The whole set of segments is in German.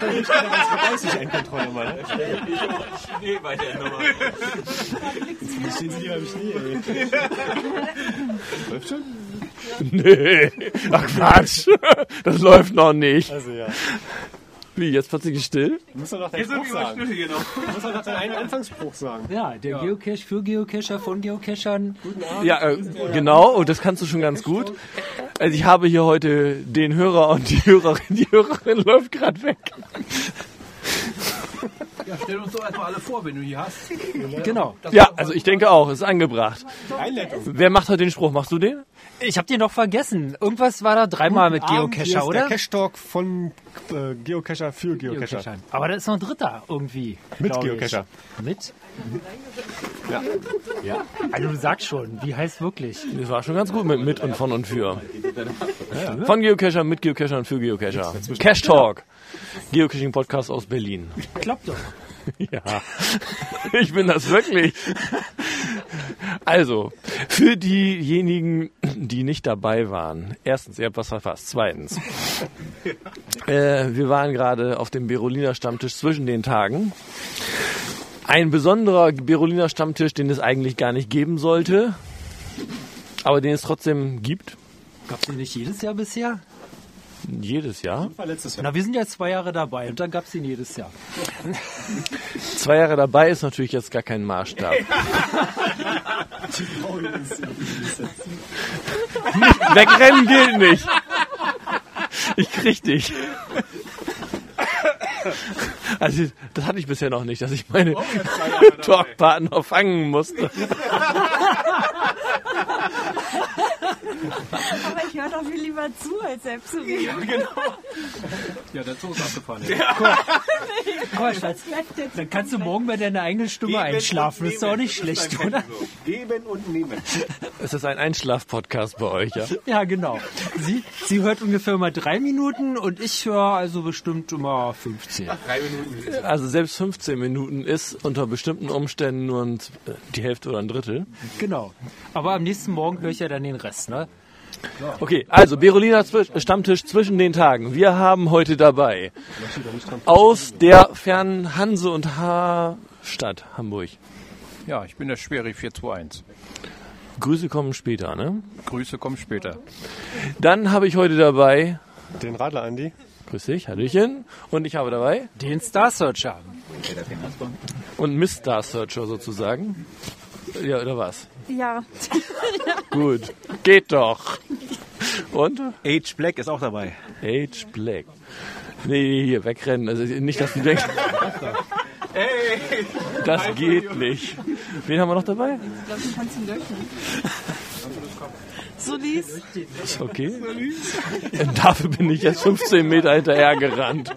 Ich kann aber 30 Endkontrolle mal. ne? Schnee bei der Nummer. Jetzt stehen sie lieber im Schnee, ey. Läuft schon? Nee. Ach Quatsch. Das läuft noch nicht. Also ja. Wie, jetzt plötzlich still? Du musst doch noch deinen Jetzt sind Spruch wir sagen. Hier noch. Du musst doch noch deinen einen Anfangsspruch sagen. Ja, der Geocache für Geocacher von Geocachern. Ja, äh, genau. Und das kannst du schon ganz gut. Also ich habe hier heute den Hörer und die Hörerin. Die Hörerin läuft gerade weg. Ja, stell uns doch erstmal alle vor, wenn du hier hast. Genau. Ja, also ich denke auch. Ist angebracht. Einleitung. Wer macht heute den Spruch? Machst du den? Ich hab den noch vergessen. Irgendwas war da dreimal mit Abend, hier Geocacher, ist oder? Der Cash Talk von äh, Geocacher für Geocacher. Aber da ist noch ein dritter irgendwie. Mit glaub ich. Geocacher. Mit? Ja. Ja. Also du sagst schon, wie heißt wirklich? Das war schon ganz gut mit mit und von und für. Von Geocacher, mit Geocacher und für Geocacher. Cash Talk. Geocaching Podcast aus Berlin. Klappt doch. Ja, ich bin das wirklich. Also, für diejenigen, die nicht dabei waren. Erstens, ihr habt was verfasst. Zweitens, äh, wir waren gerade auf dem Beroliner Stammtisch zwischen den Tagen. Ein besonderer Beroliner Stammtisch, den es eigentlich gar nicht geben sollte, aber den es trotzdem gibt. Gab's den nicht jedes Jahr bisher? Jedes Jahr. War letztes Jahr. Na, wir sind ja zwei Jahre dabei und dann gab's den jedes Jahr. Zwei Jahre dabei ist natürlich jetzt gar kein Maßstab. Wegrennen gilt nicht. Ich krieg dich. Also, das hatte ich bisher noch nicht, dass ich meine Talkpartner fangen musste. Aber ich höre doch viel lieber zu, als selbst zu reden. Ja, der Zug ist abgefahren. Guck mal, Schatz, dann kannst du morgen bei deiner eigenen Stimme einschlafen. Das ist doch auch nicht schlecht, oder? Geben und nehmen. Es ist ein Einschlaf-Podcast bei euch, ja? Ja, genau. Sie, sie hört ungefähr immer drei Minuten und ich höre also bestimmt immer 15. Drei Minuten. Also selbst 15 Minuten ist unter bestimmten Umständen nur ein, die Hälfte oder ein Drittel. Genau. Aber am nächsten Morgen höre ich ja dann den Rest, ne? Okay, also Beroliner Zwisch- Stammtisch zwischen den Tagen. Wir haben heute dabei aus der fernen Hanse- und H-Stadt Hamburg. Ja, ich bin der Schweri 421. Grüße kommen später, ne? Grüße kommen später. Dann habe ich heute dabei, Den Radler Andi. grüß dich, Hallöchen, und ich habe dabei, Den Star Searcher. und Miss Star Searcher sozusagen. Ja, oder was? Ja, Gut, geht doch. Und? Age Black ist auch dabei. Age Black. Nee, hier wegrennen. Also nicht, dass du denkst. Das geht nicht. Wen haben wir noch dabei? ich glaube, du kannst ihn löschen. Solis, Okay. Dafür bin ich jetzt 15 Meter hinterher gerannt.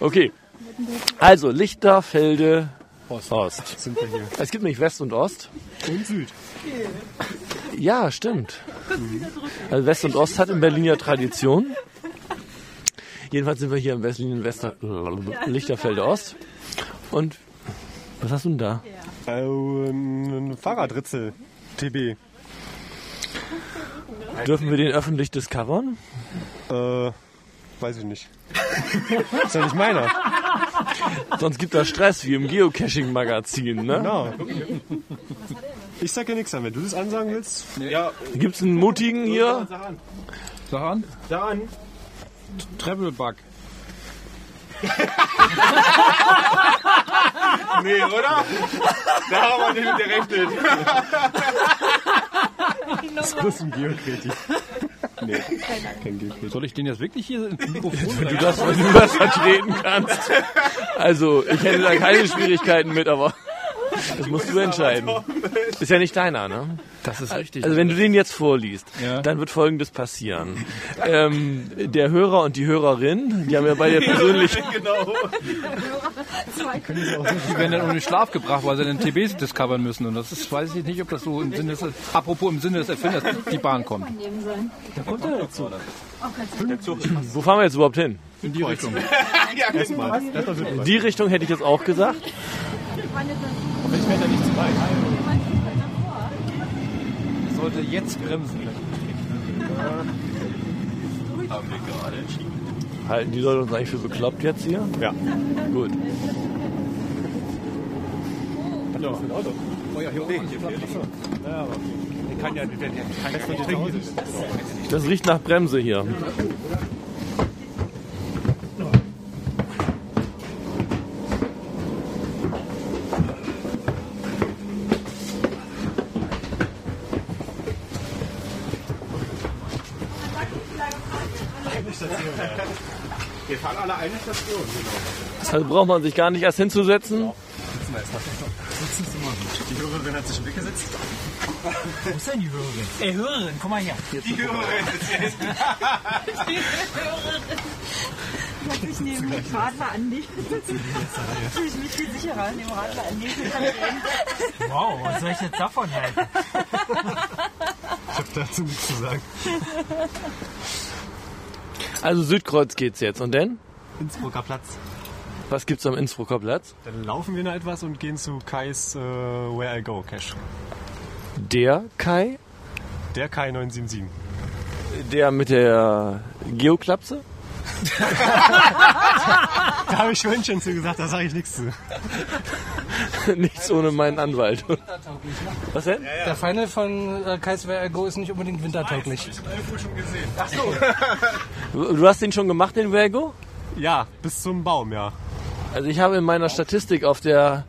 Okay. Also Lichterfelde Ost. Sind wir hier. Es gibt nämlich West und Ost. Und Süd. Ja, stimmt. Also West und Ost hat in Berlin ja Tradition. Jedenfalls sind wir hier im Westlinien Wester Lichterfelde Ost. Und was hast du denn da? Ähm, ein Fahrradritzel. TB. Dürfen wir den öffentlich discovern? Äh, weiß ich nicht. ist ja nicht meiner. Sonst gibt das Stress wie im Geocaching-Magazin, ne? Genau. Ich sag ja nichts an. Wenn du das ansagen willst, Ja, Gibt's einen mutigen hier? Sag an. dann. Travel Bug. Nee, oder? Da haben wir nicht mit gerechnet. das ist ein Geokreativ. Nee, kein Geokreativ. Soll ich den jetzt wirklich hier ins Mikrofon Wenn du das, wenn du das vertreten kannst. Also, ich hätte da keine Schwierigkeiten mit, aber das musst du entscheiden. Ist ja nicht deiner, ne? Das ist richtig. Also wenn du den jetzt vorliest, Ja. dann wird Folgendes passieren. Ähm, der Hörer und die Hörerin, die haben ja beide persönlich... Genau. die werden dann ohne Schlaf gebracht, weil sie den TBs discovern müssen. Und das ist, weiß ich nicht, ob das so im Sinne des, apropos im Sinne des Erfinders, die Bahn kommt. nehmen sollen. Wo fahren wir jetzt überhaupt hin? In die Richtung. Ja, genau. In die Richtung hätte ich jetzt auch gesagt. Ich werde da nicht zu weit. Sollte jetzt bremsen. Haben wir gerade entschieden. Halten die Leute uns eigentlich für bekloppt jetzt hier? Ja. Gut. Das riecht nach Bremse hier. Wir fahren alle eine Station, genau. Also braucht man sich gar nicht erst hinzusetzen. Die Hörerin hat sich schon weggesetzt. Wo ist denn die Hörerin? Ey, Hörerin, komm mal her. Die Hörerin ist jetzt. Ich nehme den Radler an dich. Fühle ich mich viel sicherer, Radler an dich. Kann ich reden. Wow, was soll ich jetzt davon halten? Ich habe dazu nichts zu sagen. Also Südkreuz geht's jetzt. Und denn? Innsbrucker Platz. Was gibt's am Innsbrucker Platz? Dann laufen wir noch etwas und gehen zu Kais äh, Where I Go Cache. Der Kai, Der Kai 977. der mit der Geoklapse. Da habe ich vorhin schon zu gesagt, da sage ich nichts zu. Nichts ohne meinen Anwalt. Was denn? Der Final von äh, Kaiser Go ist nicht unbedingt wintertauglich. Du du hast den schon gemacht, den Wago? Ja, bis zum Baum, ja. Also ich habe in meiner Statistik auf der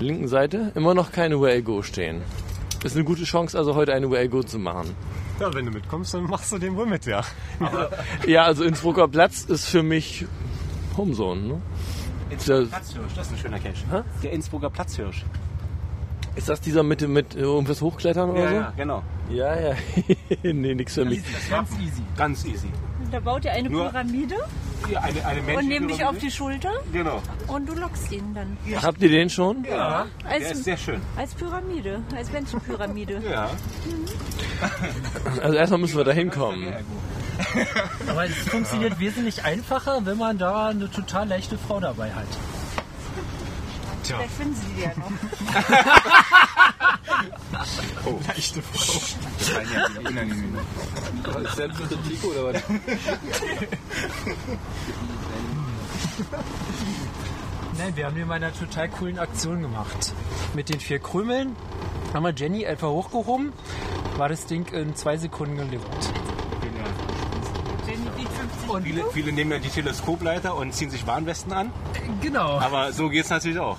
linken Seite immer noch keine Wago stehen. Ist eine gute Chance, also heute eine Wago zu machen. Ja, wenn du mitkommst, dann machst du den wohl mit, ja. Ja, also Innsbrucker Platz ist für mich Homezone. Ne? Ist das, Platzhirsch, das ist ein schöner Cache. Der Innsbrucker Platzhirsch. ist das dieser mit, mit irgendwas hochklettern oder so? genau. Ja, ja. nee, nix für mich. Ganz easy. Ganz easy. Da baut ihr eine Nur- Pyramide eine, eine und nehmt dich auf die Schulter Genau. und du lockst ihn dann. Habt ihr den schon? Ja. Der ist Als, sehr schön. als Pyramide, als Menschenpyramide. Ja. Also erstmal müssen wir da hinkommen. Aber es funktioniert wesentlich einfacher, wenn man da eine total leichte Frau dabei hat. Vielleicht finden sie die ja noch. Leichte Frau. Das war ja unangenehm. Selbstkritik oder was? Nein, wir haben hier mal eine total coolen Aktion gemacht. Mit den vier Krümeln haben wir Jenny etwa hochgehoben, war das Ding in zwei Sekunden geliefert. Und viele, viele nehmen ja die Teleskopleiter und ziehen sich Warnwesten an. Genau. Aber so geht's natürlich auch.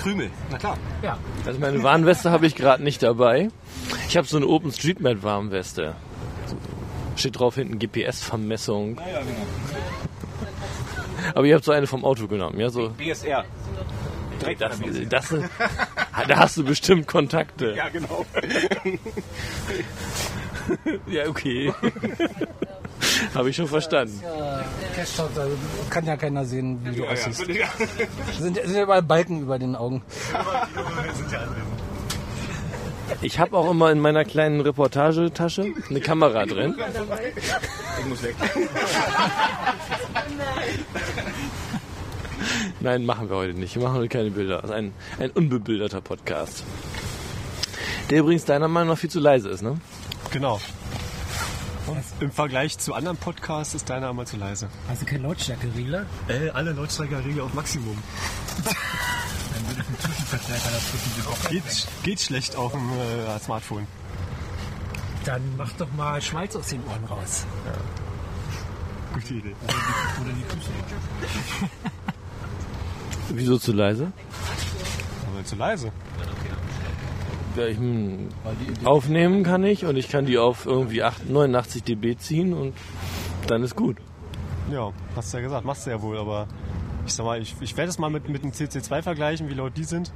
Krümel, na klar. Ja. Also meine Warnweste habe ich gerade nicht dabei. Ich habe so eine OpenStreetMap Warnweste. Steht drauf hinten GPS-Vermessung. Ja, ja, genau. Aber ihr habt so eine vom Auto genommen, ja? So, BSR. Direkt das, das, da hast du bestimmt Kontakte. Ja, genau. Ja, okay. Habe ich schon verstanden. Cash da kann ja keiner sehen, wie du Ja, ja. aussiehst. Sind, sind ja überall Balken über den Augen. Ich habe auch immer in meiner kleinen Reportagetasche eine Kamera drin. Ich muss weg. Nein, machen wir heute nicht. Wir machen heute keine Bilder. Das ist ein, ein unbebilderter Podcast. Der übrigens deiner Meinung nach viel zu leise ist, ne? Genau. Und im Vergleich zu anderen Podcasts ist deiner einmal zu leise. Also kein Lautstärkeregler? Äh, alle Lautstärkerregel auf Maximum. Geht, geht schlecht auf dem äh, Smartphone. Dann mach doch mal Schmalz aus den Ohren raus. Gute Idee. Wieso zu leise? Aber zu leise. Ja, ich, hm, aufnehmen kann ich und ich kann die auf irgendwie 8, 89 dB ziehen und dann ist gut. Ja, hast du ja gesagt, machst du ja wohl, aber ich sag mal, ich, ich werde es mal mit, mit dem CC2 vergleichen, wie laut die sind.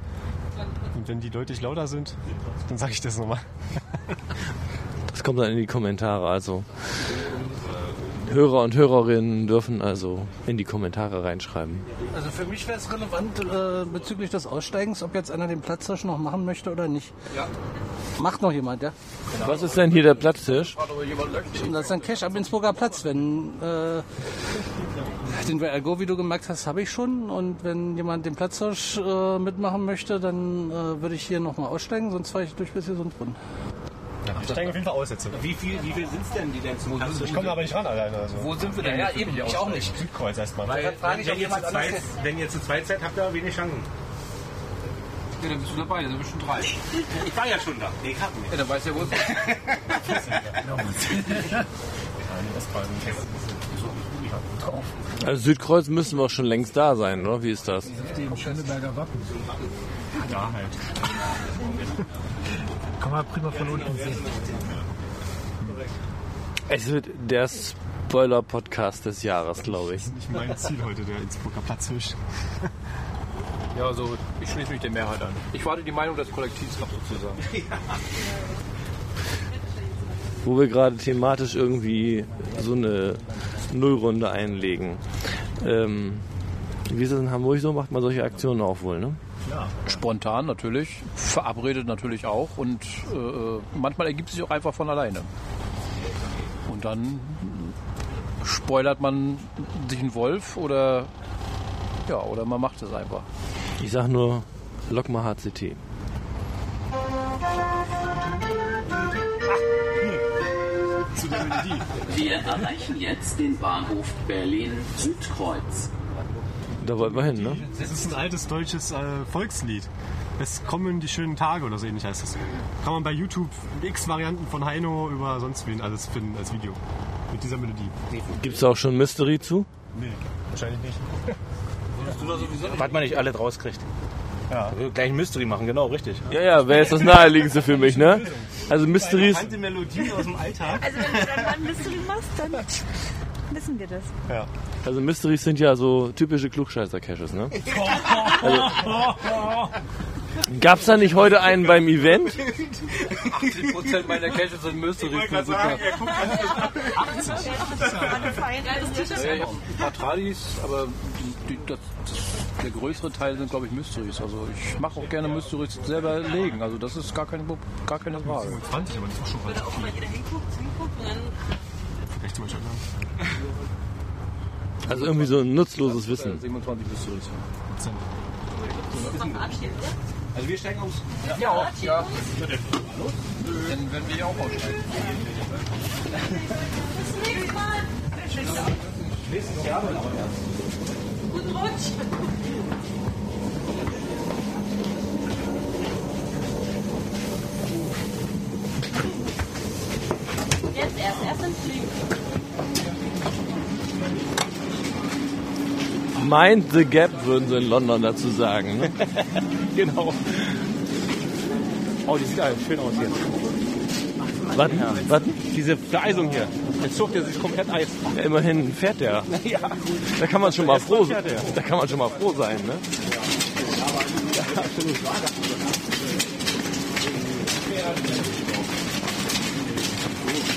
Und wenn die deutlich lauter sind, dann sage ich das nochmal. Das kommt dann in die Kommentare. Also Hörer und Hörerinnen dürfen also in die Kommentare reinschreiben. Also für mich wäre es relevant äh, bezüglich des Aussteigens, ob jetzt einer den Platzhirsch noch machen möchte oder nicht. Ja. Macht noch jemand, ja? Was ist denn hier der Platztisch? Das ist ein Cash am Innsbrucker Platz. Wenn äh, den Ergo, wie du gemerkt hast, habe ich schon. Und wenn jemand den Platzhirsch äh, mitmachen möchte, dann äh, würde ich hier nochmal aussteigen, sonst fahre ich durch bis hier Sundbrunn. Ich steige auf jeden Fall aus jetzt. Wie viel, wie viel sind es denn, die denn zum Platz Ich komme aber nicht ran alleine. Also. Wo sind wir denn? Ja, eben, ich auch nicht. Südkreuz erstmal. Weil, frage ich, wenn, ihr zu jemand zweit, wenn ihr zu zweit seid, habt ihr wenig Chancen. Ja, dann bist du dabei, dann sind wir schon drei. Ich war ja schon da. Nee, ich hab nicht. Ja, dann weißt du ja, wo es ist. Also Südkreuz müssen wir auch schon längst da sein, oder? Wie ist das? Dem Schöneberger Wappen. Da halt. Kann man prima von unten sehen. Es wird der Spoiler-Podcast des Jahres, glaube ich. Nicht mein Ziel heute, der Innsbrucker Platzhirsch. Ja, also ich schließe mich der Mehrheit an. Ich warte die Meinung des Kollektivs ab sozusagen. Wo wir gerade thematisch irgendwie so eine Nullrunde einlegen. Ähm, wie ist das in Hamburg so? Macht man solche Aktionen auch wohl, ne? Spontan natürlich, verabredet natürlich auch und äh, manchmal ergibt es sich auch einfach von alleine. Und dann spoilert man sich einen Wolf oder ja, oder man macht es einfach. Ich sag nur, lock mal HCT. Wir erreichen jetzt den Bahnhof Berlin-Südkreuz. Da wollten wir hin, ne? Das ist ein altes deutsches äh, Volkslied. Es kommen die schönen Tage oder so ähnlich heißt es. Kann man bei YouTube x Varianten von Heino über sonst wen alles finden als Video. Mit dieser Melodie. Gibt's da auch schon Mystery zu? Nee, wahrscheinlich nicht. Was man nicht alle rauskriegt. Ja. Gleich ein Mystery machen, genau, richtig. Ja, ja, wäre jetzt das naheliegendste für mich, ne? Also Mysteries, Bekannte Melodien aus dem Alltag. Also wenn du dann mal ein Mystery machst, dann wissen wir das. Ja. Also Mysteries sind ja so typische Klugscheißer-Caches, ne? Also, gab's da nicht heute einen beim Event? 80% meiner Caches sind Mysteries. Ich wollte gerade sagen, er guckt Ja, ich hab ein paar Tradis, aber die, die, das, der größere Teil sind, glaube ich, Mysteries. Also ich mache auch gerne Mysteries selber legen. Also das ist gar keine, gar keine Frage. 20, aber das ist schon bald Rechts mal schauen. Also irgendwie so ein nutzloses Wissen. 27 Mysteries. Also wir steigen aus. Ja, ja. Dann werden wir ja auch aussteigen. Jetzt Mind the Gap, würden sie in London dazu sagen. Ne? Genau. Oh, die sieht ja schön aus hier. Warten, warten. Diese Vereisung hier. Der Zug, der sich komplett eist. Ja, immerhin fährt der. Ja. Da kann man schon mal froh der. Da kann man schon mal froh sein, ne?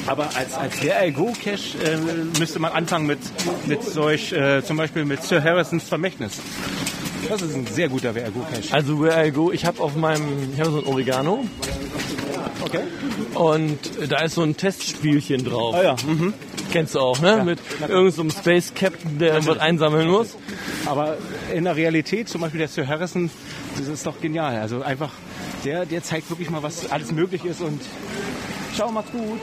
Aber als, als der Go Cache äh, müsste man anfangen mit, mit solch, äh, zum Beispiel mit Sir Harrisons Vermächtnis. Das ist ein sehr guter Go Cache. Also Where I Go, ich habe auf meinem, ich habe so ein Oregano Okay. und da ist so ein Testspielchen drauf. Ah ja. Mhm. Kennst du auch, ne? Mit irgendeinem so Space Captain, der was einsammeln muss. Aber in der Realität, zum Beispiel der Sir Harrison, das ist doch genial. Also einfach, der, der zeigt wirklich mal, was alles möglich ist und schau, macht's gut.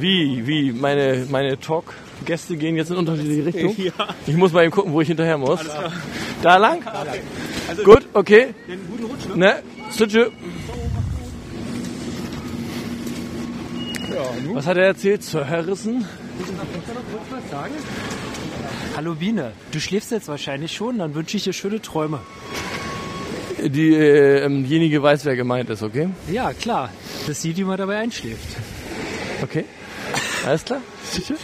Wie, wie, meine, meine Talk-Gäste gehen jetzt in unterschiedliche Richtungen. Ja. Ich muss mal eben gucken, wo ich hinterher muss. Da lang? Gut, okay. Guten Rutsch, ne? Ne? Tschüss. Was hat er erzählt? Sir Harrison? Hallo Biene, du schläfst jetzt wahrscheinlich schon, dann wünsche ich dir schöne Träume. Die, äh, ähm, diejenige weiß, wer gemeint ist, okay? Ja, klar, das sieht, wie man dabei einschläft. Okay. Alles klar? Tschüss.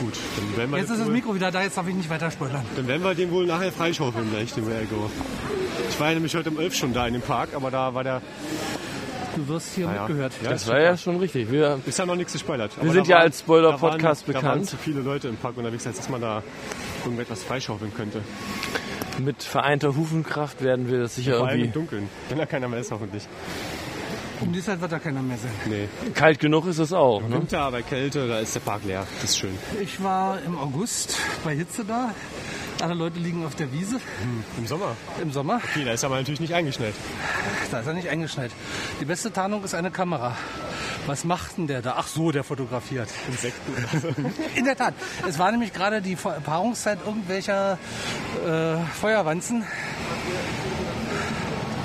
Gut, dann werden wir Jetzt ist das Mikro wieder da, jetzt darf ich nicht weiter spoilern. Dann werden wir den wohl nachher freischaufeln gleich, den Where I Go. Ich war ja nämlich heute um 11 schon da in dem Park, aber da war der... Du wirst hier Naja. mitgehört. Ja, Das war ja schon richtig. Wir, Ist ja noch nichts gespoilert. Wir sind ja als Spoiler-Podcast Da waren bekannt. zu viele Leute im Park unterwegs, als dass man da irgendetwas freischaufeln könnte. mit vereinter Hufenkraft werden wir das sicher Vor allem im irgendwie. Dunkeln. Wenn da keiner mehr ist, hoffentlich. Um die Zeit wird da keiner mehr sein. Nee. Kalt genug ist es auch. Ne? Winter, bei Kälte, da ist der Park leer. Das ist schön. Ich war im August bei Hitze da Alle Leute liegen auf der Wiese Im Sommer. im Sommer. Okay, da ist aber natürlich nicht eingeschneit. Da ist er nicht eingeschneit. Die beste Tarnung ist eine Kamera. Was macht denn der da? Ach so, der fotografiert. Insekten. In der Tat. Es war nämlich gerade die Paarungszeit irgendwelcher äh, Feuerwanzen.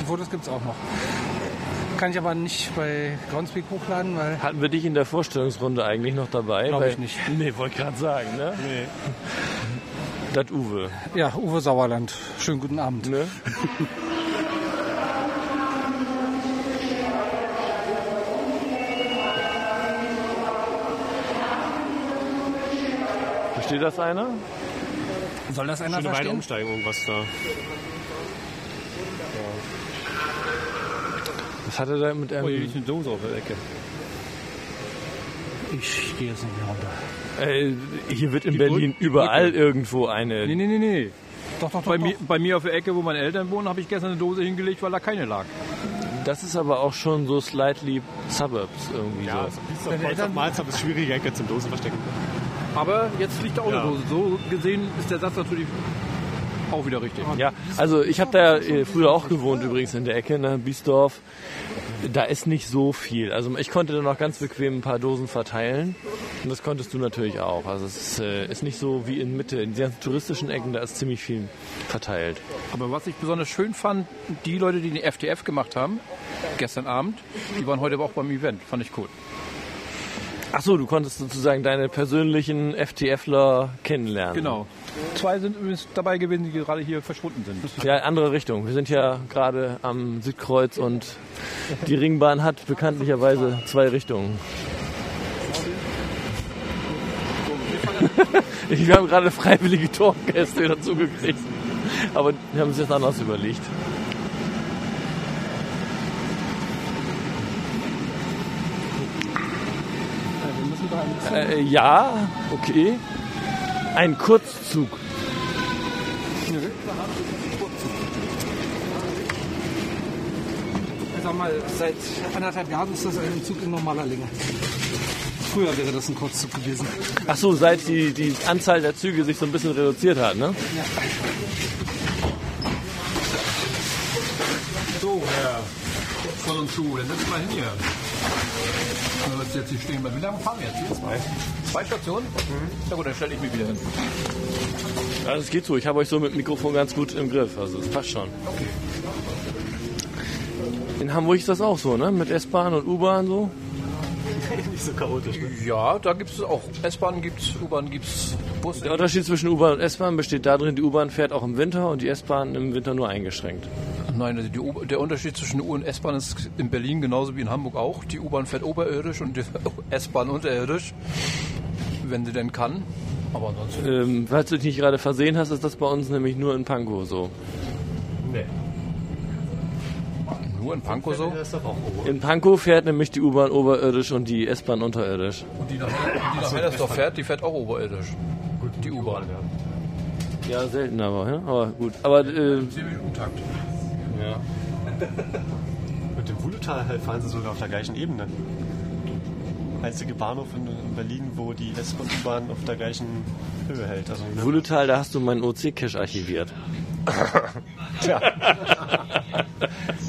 Die Fotos gibt es auch noch. Kann ich aber nicht bei Groundspeak hochladen, weil Hatten wir dich in der Vorstellungsrunde eigentlich noch dabei? Glaub Weil- ich nicht. Nee, wollte gerade sagen, ne? Nee. Das Uwe. ja, Uwe Sauerland. Schönen guten Abend. Ne? Versteht das einer? Soll das einer Schöne verstehen? umsteigen, irgendwas da. Was hat er da mit einem... Oh, hier liegt eine Dose auf der Ecke. Ich gehe jetzt nicht mehr runter. Äh, hier wird in Berlin überall irgendwo eine... Nee, nee, nee, nee. Doch, doch, doch. Bei, doch. mir, bei mir auf der Ecke, wo meine Eltern wohnen, habe ich gestern eine Dose hingelegt, weil da keine lag. Das ist aber auch schon so slightly Suburbs irgendwie Ja, so. so. Kreuz auf Malz ist schwierige Ecke zum Dosen verstecken. Aber jetzt liegt da auch Ja. eine Dose. So gesehen ist der Satz natürlich auch wieder richtig. Ja, also ich habe da äh, früher auch gewohnt übrigens in der Ecke, ne, Biesdorf. Da ist nicht so viel. Also ich konnte da noch ganz bequem ein paar Dosen verteilen. Und das konntest du natürlich auch. Also es ist, äh, ist nicht so wie in Mitte. In den ganzen touristischen Ecken, da ist ziemlich viel verteilt. Aber was ich besonders schön fand, die Leute, die den FTF gemacht haben, gestern Abend, die waren heute aber auch beim Event. Fand ich cool. Ach so, du konntest sozusagen deine persönlichen FTFler kennenlernen. Genau. Zwei sind übrigens dabei gewesen, die gerade hier verschwunden sind. Ja, andere Richtung. Wir sind ja gerade am Südkreuz und die Ringbahn hat bekanntlicherweise zwei Richtungen. Wir haben gerade freiwillige Torgäste dazu gekriegt. Aber wir haben es jetzt anders überlegt. Äh, ja, okay. Ein Kurzzug. Ich sag mal, seit anderthalb Jahren ist das ein Zug in normaler Länge. Früher wäre das ein Kurzzug gewesen. Ach so, seit die, die Anzahl der Züge sich so ein bisschen reduziert hat, ne? So, Herr von und zu, dann setz mal hin hier. Du wirst jetzt hier stehen. Wie lange fahren wir jetzt? Hier zwei. Zwei Stationen? Na gut, dann stelle ich mich wieder hin. Ja, das geht so. Ich habe euch so mit Mikrofon ganz gut im Griff. Also das passt schon. Okay. In Hamburg ist das auch so, ne? Mit S-Bahn und U-Bahn so. Nicht so chaotisch, ne? Ja, da gibt es auch S-Bahn, gibt es U-Bahn, gibt es Bus. Der Unterschied zwischen U-Bahn und S-Bahn besteht darin, die U-Bahn fährt auch im Winter und die S-Bahn im Winter nur eingeschränkt. Nein, also die der Unterschied zwischen U- und S-Bahn ist in Berlin genauso wie in Hamburg auch. Die U-Bahn fährt oberirdisch und die S-Bahn unterirdisch, wenn sie denn kann. Aber ansonsten. Ähm, falls du dich nicht gerade versehen hast, ist das bei uns nämlich nur in Pankow so. Nee. Nur in Pankow so. In Pankow fährt nämlich die U-Bahn oberirdisch und die S-Bahn unterirdisch. Und die nach, die nach Hellersdorf fährt, die fährt auch oberirdisch. Die U-Bahn. Ja, selten aber, ja? aber gut. Aber äh, 10 Minuten Takt. Ja. Mit dem Wulutal fahren sie sogar auf der gleichen Ebene. Einzige Bahnhof in, in Berlin, wo die S- und U-Bahn auf der gleichen Höhe hält. Also, ne? Da hast du meinen OC-Cache archiviert. Tja.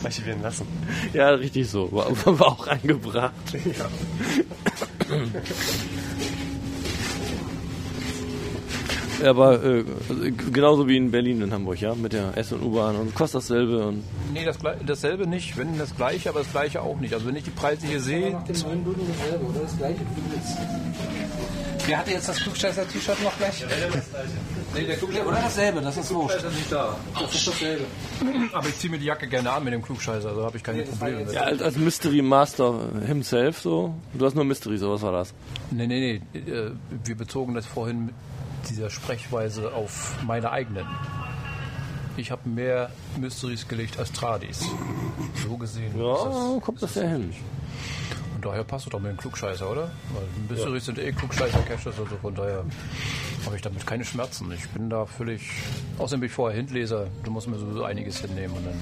Archivieren lassen. Ja, richtig so. War, war auch angebracht. Aber äh, genauso wie in Berlin und Hamburg, ja, mit der S- und U-Bahn und kostet dasselbe und Nee, das, dasselbe nicht, wenn das gleiche, aber das gleiche auch nicht. Also wenn ich die Preise hier sehe, dem neuen Duden dasselbe, oder? Das gleiche wie du willst. Wer hatte jetzt das Klugscheißer-T-Shirt noch gleich? nee, der Klugscheißer Oder dasselbe, das ist wurscht. ist nicht da. Das ist dasselbe. Aber ich ziehe mir die Jacke gerne an mit dem Klugscheißer, also habe ich keine Probleme mit. ja, als, als Mystery Master himself so. Du hast nur Mystery, so was war das? Nee, nee, nee. äh, Wir bezogen das vorhin mit dieser Sprechweise auf meine eigenen. Ich habe mehr Mysteries gelegt als Tradis. So gesehen. ist Ja, kommt das ja hin. Und daher passt es doch mit dem Klugscheißer, oder? Weil Mysteries sind eh Klugscheißer-Caches, also von daher habe ich damit keine Schmerzen. Ich bin da völlig. Außerdem bin ich vorher Hintleser. Du musst mir sowieso einiges hinnehmen und dann.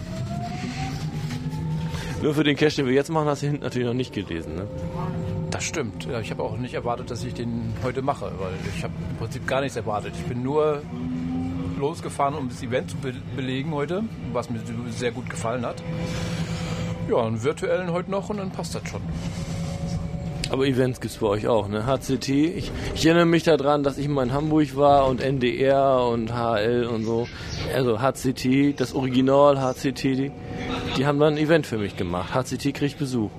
Nur für den Cache, den wir jetzt machen, hast du hinten natürlich noch nicht gelesen, ne? Das stimmt. Ich habe auch nicht erwartet, dass ich den heute mache, weil ich habe im Prinzip gar nichts erwartet. Ich bin nur losgefahren, um das Event zu be belegen heute, was mir sehr gut gefallen hat. Ja, einen virtuellen heute noch und dann passt das schon. Aber Events gibt's bei euch auch, ne? HCT. Ich, ich erinnere mich daran, dass ich mal in Hamburg war und NDR und HL und so. Also HCT, das Original HCT, die, die haben dann ein Event für mich gemacht. HCT kriegt Besuch.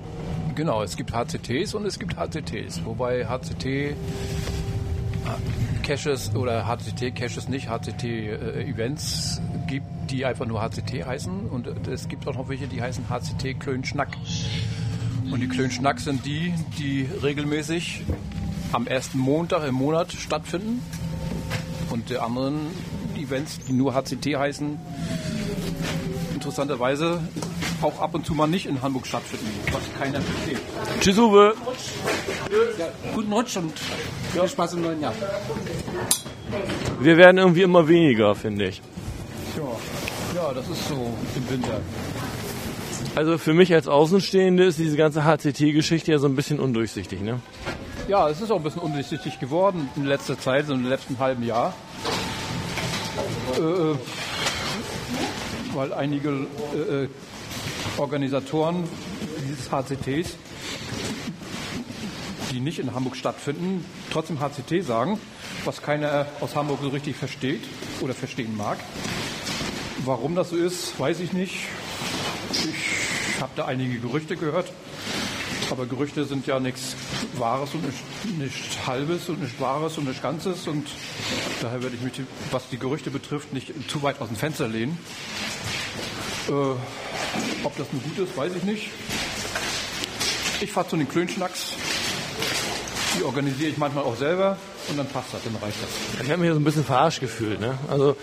Genau, es gibt HCTs und es gibt HCTs. Wobei HCT Caches oder HCT-Caches nicht HCT-Events gibt, die einfach nur HCT heißen. Und es gibt auch noch welche, die heißen HCT Klönschnack. Und die Klönschnack sind die, die regelmäßig am ersten Montag im Monat stattfinden. Und die anderen Events, die nur HCT heißen, interessanterweise auch ab und zu mal nicht in Hamburg stattfinden, was keiner versteht. Tschüss, Uwe. Ja, guten Rutsch und viel Spaß im neuen Jahr. Wir werden irgendwie immer weniger, finde ich. Tja, ja, das ist so im Winter. Also für mich als Außenstehende ist diese ganze HCT-Geschichte ja so ein bisschen undurchsichtig, ne? Ja, es ist auch ein bisschen undurchsichtig geworden in letzter Zeit, so im letzten halben Jahr. Äh, weil einige äh, Organisatoren dieses HCTs, die nicht in Hamburg stattfinden, trotzdem HCT sagen, was keiner aus Hamburg so richtig versteht oder verstehen mag. Warum das so ist, weiß ich nicht. Ich habe da einige Gerüchte gehört. Aber Gerüchte sind ja nichts Wahres und nicht, nicht Halbes und nicht Wahres und nicht Ganzes. Und daher werde ich mich, was die Gerüchte betrifft, nicht zu weit aus dem Fenster lehnen. Äh, ob das nun gut ist, weiß ich nicht. Ich fahre zu den Klönschnacks. Die organisiere ich manchmal auch selber und dann passt das, dann reicht das. Ich habe mich hier so ein bisschen verarscht gefühlt, ne? Also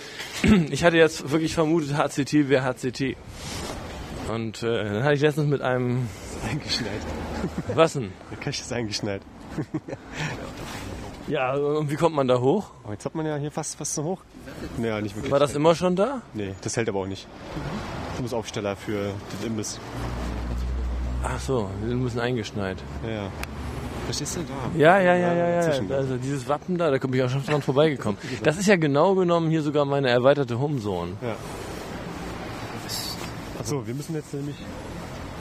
ich hatte jetzt wirklich vermutet, HCT wäre HCT. Und äh, dann hatte ich letztens mit einem... Eingeschneit. Was denn? Der Cache ist eingeschneit. Ja, und wie kommt man da hoch? Aber jetzt hat man ja hier fast, fast so hoch. Naja, nicht wirklich. War das immer schon da? Nee, das hält aber auch nicht. Du musst Aufsteller für den Imbiss. Ach so, wir müssen eingeschneit. Ja, ja. Verstehst du da? Ja, ja, ja, ja, ja. Also dieses Wappen da, da bin ich auch schon dran vorbeigekommen. Das ist ja genau genommen hier sogar meine erweiterte Homezone. Ja. Achso, wir müssen jetzt nämlich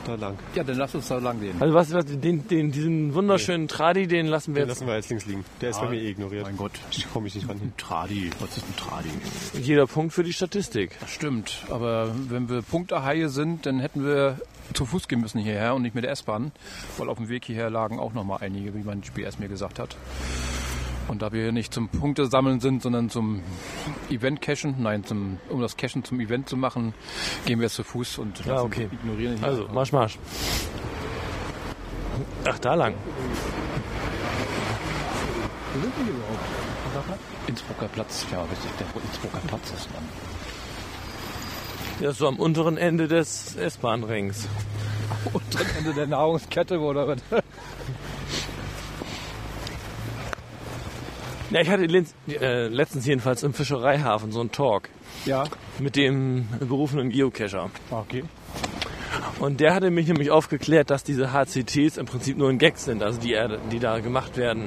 da lang. Ja, dann lass uns da lang gehen. Also was, was den, den, diesen wunderschönen Tradi, den lassen wir Den jetzt lassen wir jetzt links liegen. Der ist bei mir eh ignoriert. Mein Gott. Ich komme mich nicht ran hin. Tradi, was ist ein Tradi? jeder Punkt für die Statistik. Das stimmt, aber wenn wir Punktehaie sind, dann hätten wir zu Fuß gehen müssen hierher und nicht mit der S-Bahn, weil auf dem Weg hierher lagen auch noch mal einige, wie mein GPS mir gesagt hat. Und da wir hier nicht zum Punkte sammeln sind, sondern zum Event cashen, nein, zum, um das Cashen zum Event zu machen, gehen wir jetzt zu Fuß und Ja, okay. ignorieren hier. Also, Marsch, Marsch. Ach, da lang. Innsbrucker Platz, ja, richtig, der Innsbrucker Platz ist dann. Ja, so am unteren Ende des S-Bahn-Rings. Unteren Ende der Nahrungskette oder was? Ja, ich hatte letzt- äh, letztens jedenfalls im Fischereihafen so einen Talk Ja, mit dem berufenen Geocacher. okay. Und der hatte mich nämlich aufgeklärt, dass diese HCTs im Prinzip nur ein Gag sind, also die, er- die da gemacht werden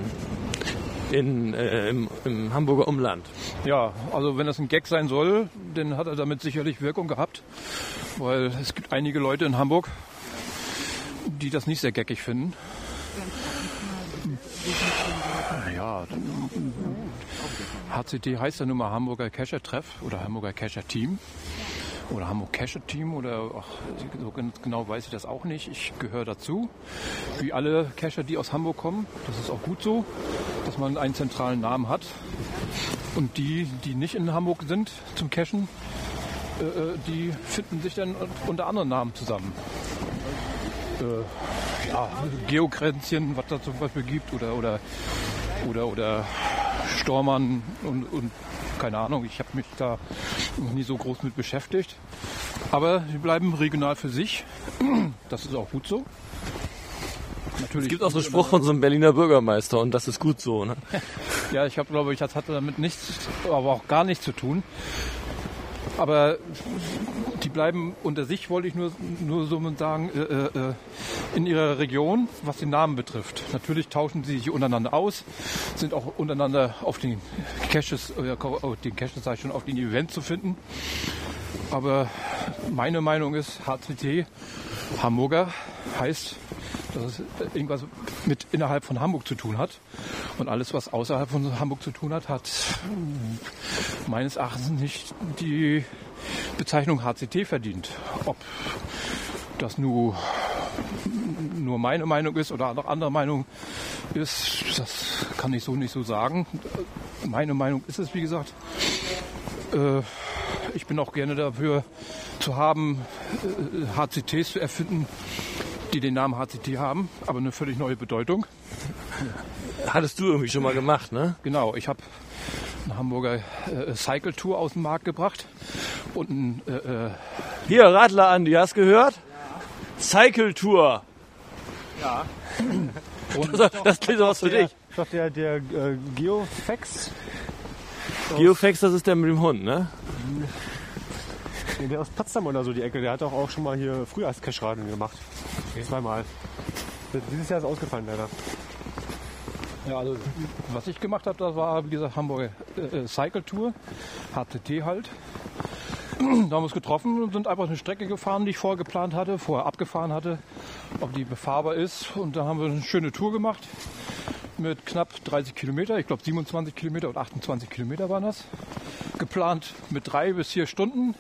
in, äh, im, im Hamburger Umland. Ja, also wenn das ein Gag sein soll, dann hat er damit sicherlich Wirkung gehabt, weil es gibt einige Leute in Hamburg, die das nicht sehr gaggig finden. Ja, HCT heißt ja nun mal Hamburger Cacher Treff oder Hamburger Cacher Team oder Hamburg Cacher Team oder ach, so genau weiß ich das auch nicht. Ich gehöre dazu, wie alle Cacher, die aus Hamburg kommen. Das ist auch gut so, dass man einen zentralen Namen hat. Und die, die nicht in Hamburg sind zum Cashen, äh, äh, die finden sich dann unter anderen Namen zusammen. Äh, ja, Geokränzchen, was da zum Beispiel gibt, oder oder oder oder Stormann und, und keine Ahnung. Ich habe mich da noch nie so groß mit beschäftigt. Aber sie bleiben regional für sich. Das ist auch gut so. Natürlich. Es gibt auch so einen Spruch von so einem Berliner Bürgermeister und das ist gut so. Ne? Ja, ich habe, glaube ich, das hatte damit nichts, aber auch gar nichts zu tun. Aber die bleiben unter sich, wollte ich nur, nur so sagen, äh, äh, in ihrer Region, was den Namen betrifft. Natürlich tauschen sie sich untereinander aus, sind auch untereinander auf den Caches, äh, auf den Caches sag ich schon, auf den Events zu finden. Aber meine Meinung ist, HCT Hamburger heißt, dass es irgendwas mit innerhalb von Hamburg zu tun hat. Und alles, was außerhalb von Hamburg zu tun hat, hat meines Erachtens nicht die Bezeichnung HCT verdient. Ob das nur, nur meine Meinung ist oder eine andere Meinung ist, das kann ich so nicht so sagen. Meine Meinung ist es, wie gesagt. Äh, ich bin auch gerne dafür zu haben, äh, HCTs zu erfinden, die den Namen HCT haben, aber eine völlig neue Bedeutung. Hattest du irgendwie schon mal gemacht, ne? Genau, ich habe eine Hamburger äh, Cycle Tour aus dem Markt gebracht und ein, äh, äh, Hier, Radler Andi, hast gehört? Cycle Tour. und Das, das klingt doch was für dich. Ist doch der, der äh, Geofax, Geofax, das ist der mit dem Hund, ne? nee, der aus Potsdam oder so die Ecke, der hat doch auch schon mal hier Frühjahrscash-Radeln gemacht. Zweimal. Dieses Jahr ist ausgefallen leider. Ja, also was ich gemacht habe, das war wie gesagt Hamburger äh, äh, Cycle Tour, HCT halt. Da haben wir uns getroffen und sind einfach eine Strecke gefahren, die ich vorher geplant hatte, vorher abgefahren hatte, ob die befahrbar ist. Und da haben wir eine schöne Tour gemacht mit knapp 30 Kilometer. Ich glaube 27 Kilometer und 28 Kilometer waren das. Geplant mit drei bis vier Stunden.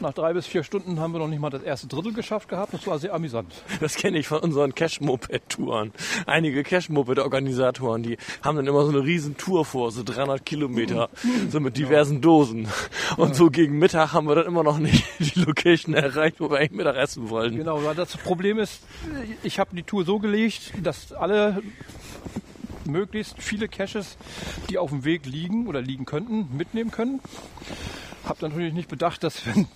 Nach drei bis vier Stunden haben wir noch nicht mal das erste Drittel geschafft gehabt. Das war sehr amüsant. Das kenne ich von unseren Cash-Moped-Touren. Einige Cash-Moped-Organisatoren, die haben dann immer so eine riesen Tour vor, so 300 Kilometer, so mit diversen Dosen. Und so gegen Mittag haben wir dann immer noch nicht die Location erreicht, wo wir eigentlich Mittag essen wollten. Genau, weil das Problem ist, ich habe die Tour so gelegt, dass alle möglichst viele Caches, die auf dem Weg liegen oder liegen könnten, mitnehmen können. Hab natürlich nicht bedacht, dass wenn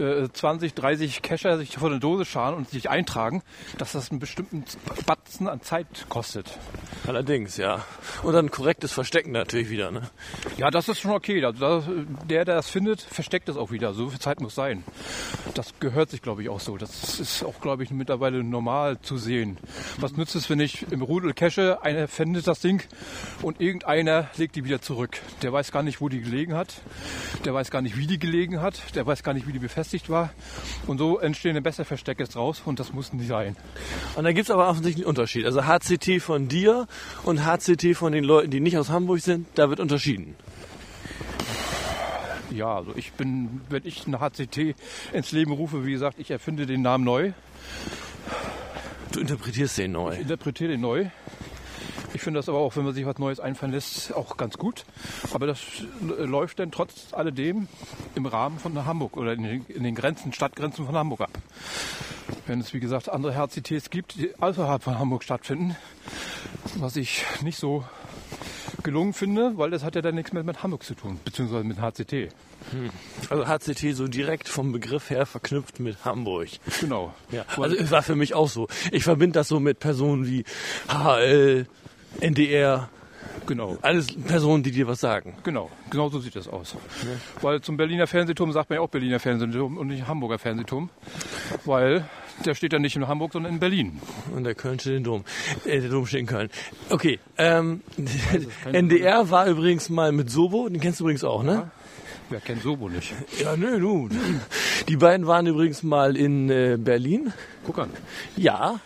äh, 20, 30 Cacher sich vor eine Dose scharen und sich eintragen, dass das einen bestimmten Batzen an Zeit kostet. Allerdings, ja. Und dann korrektes Verstecken natürlich wieder, ne? Ja, das ist schon okay. Also das, der, der das findet, versteckt es auch wieder. So viel Zeit muss sein. Das gehört sich, glaube ich, auch so. Das ist auch, glaube ich, mittlerweile normal zu sehen. Was nützt es, wenn ich im Rudel cache, einer findet das Ding und irgendeiner legt die wieder zurück. Der weiß gar nicht, wo die gelegen hat. Der weiß gar nicht, wie die gelegen hat. Der weiß gar nicht, wie die befestigt war. Und so entstehen ein besser Verstecke draus und das muss nicht sein. Und da gibt's aber offensichtlich einen Unterschied. Also HCT von dir und HCT von den Leuten, die nicht aus Hamburg sind, da wird unterschieden. Ja, also ich bin, wenn ich eine HCT ins Leben rufe, wie gesagt, ich erfinde den Namen neu. Du interpretierst den neu. interpretiere den neu. Ich finde das aber auch, wenn man sich was Neues einfallen lässt, auch ganz gut. Aber das äh, läuft dann trotz alledem im Rahmen von Hamburg oder in den, in den Grenzen, Stadtgrenzen von Hamburg ab. Wenn es, wie gesagt, andere HCTs gibt, die außerhalb von Hamburg stattfinden, was ich nicht so gelungen finde, weil das hat ja dann nichts mehr mit Hamburg zu tun, beziehungsweise mit HCT. Also HCT so direkt vom Begriff her verknüpft mit Hamburg. Genau. Ja, also es war für mich auch so. Ich verbinde das so mit Personen wie HL, NDR, Genau. alles Personen, die dir was sagen. Genau, genau so sieht das aus. Weil zum Berliner Fernsehturm sagt man ja auch Berliner Fernsehturm und nicht Hamburger Fernsehturm. Weil der steht ja nicht in Hamburg, sondern in Berlin. Und der Köln steht in Dom. Äh, der Dom steht in Köln. Okay, ähm, NDR war übrigens mal mit Sobo, den kennst du übrigens auch, ne? Wer kennt Sobo nicht? Ja, nö, du. Die beiden waren übrigens mal in äh, Berlin. Guck an. Ja.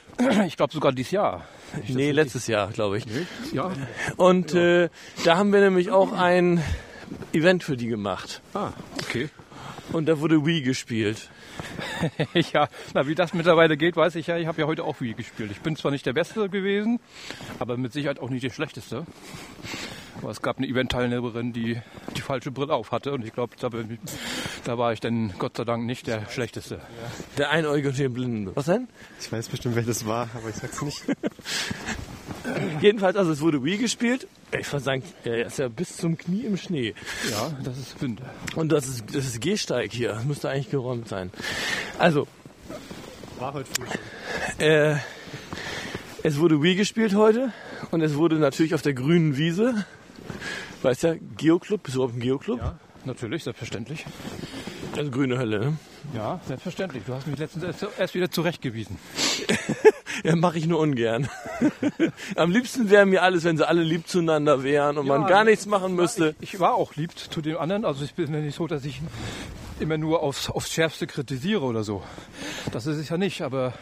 Ich glaube sogar dieses Jahr. Nee, letztes Jahr, glaube ich. Ja. Und äh, da haben wir nämlich auch ein Event für die gemacht. Ah, okay. Und da wurde Wii gespielt. ja, na, wie das mittlerweile geht, weiß ich ja. Ich habe ja heute auch Wii gespielt. Ich bin zwar nicht der Beste gewesen, aber mit Sicherheit auch nicht der Schlechteste. Aber es gab eine Event-Teilnehmerin, die die falsche Brille auf hatte und ich glaube, da, da war ich dann Gott sei Dank nicht der Schlechteste. Der Einäugige und den Blinden. Was denn? Ich weiß bestimmt, wer das war, aber ich sag's nicht. Jedenfalls, also es wurde Wii gespielt. Ich sagen, er ist ja bis zum Knie im Schnee. Ja, das ist Wind. Und das ist, das ist Gehsteig hier. Das müsste eigentlich geräumt sein. Also, War heute früh schon. äh, es wurde Wii gespielt heute. Und es wurde natürlich auf der grünen Wiese. Weißt ja, Geoclub, bist du auf dem Geoclub? Ja, natürlich, selbstverständlich. Also grüne Hölle, ne? Ja, selbstverständlich. Du hast mich letztens erst, erst wieder zurechtgewiesen. Ja, mache ich nur ungern. Am liebsten wäre mir alles, wenn sie alle lieb zueinander wären und man Ja, gar nichts machen müsste. Ich war auch lieb zu den anderen. Also ich bin ja nicht so, dass ich immer nur aufs, aufs Schärfste kritisiere oder so. Das ist es ja nicht. Aber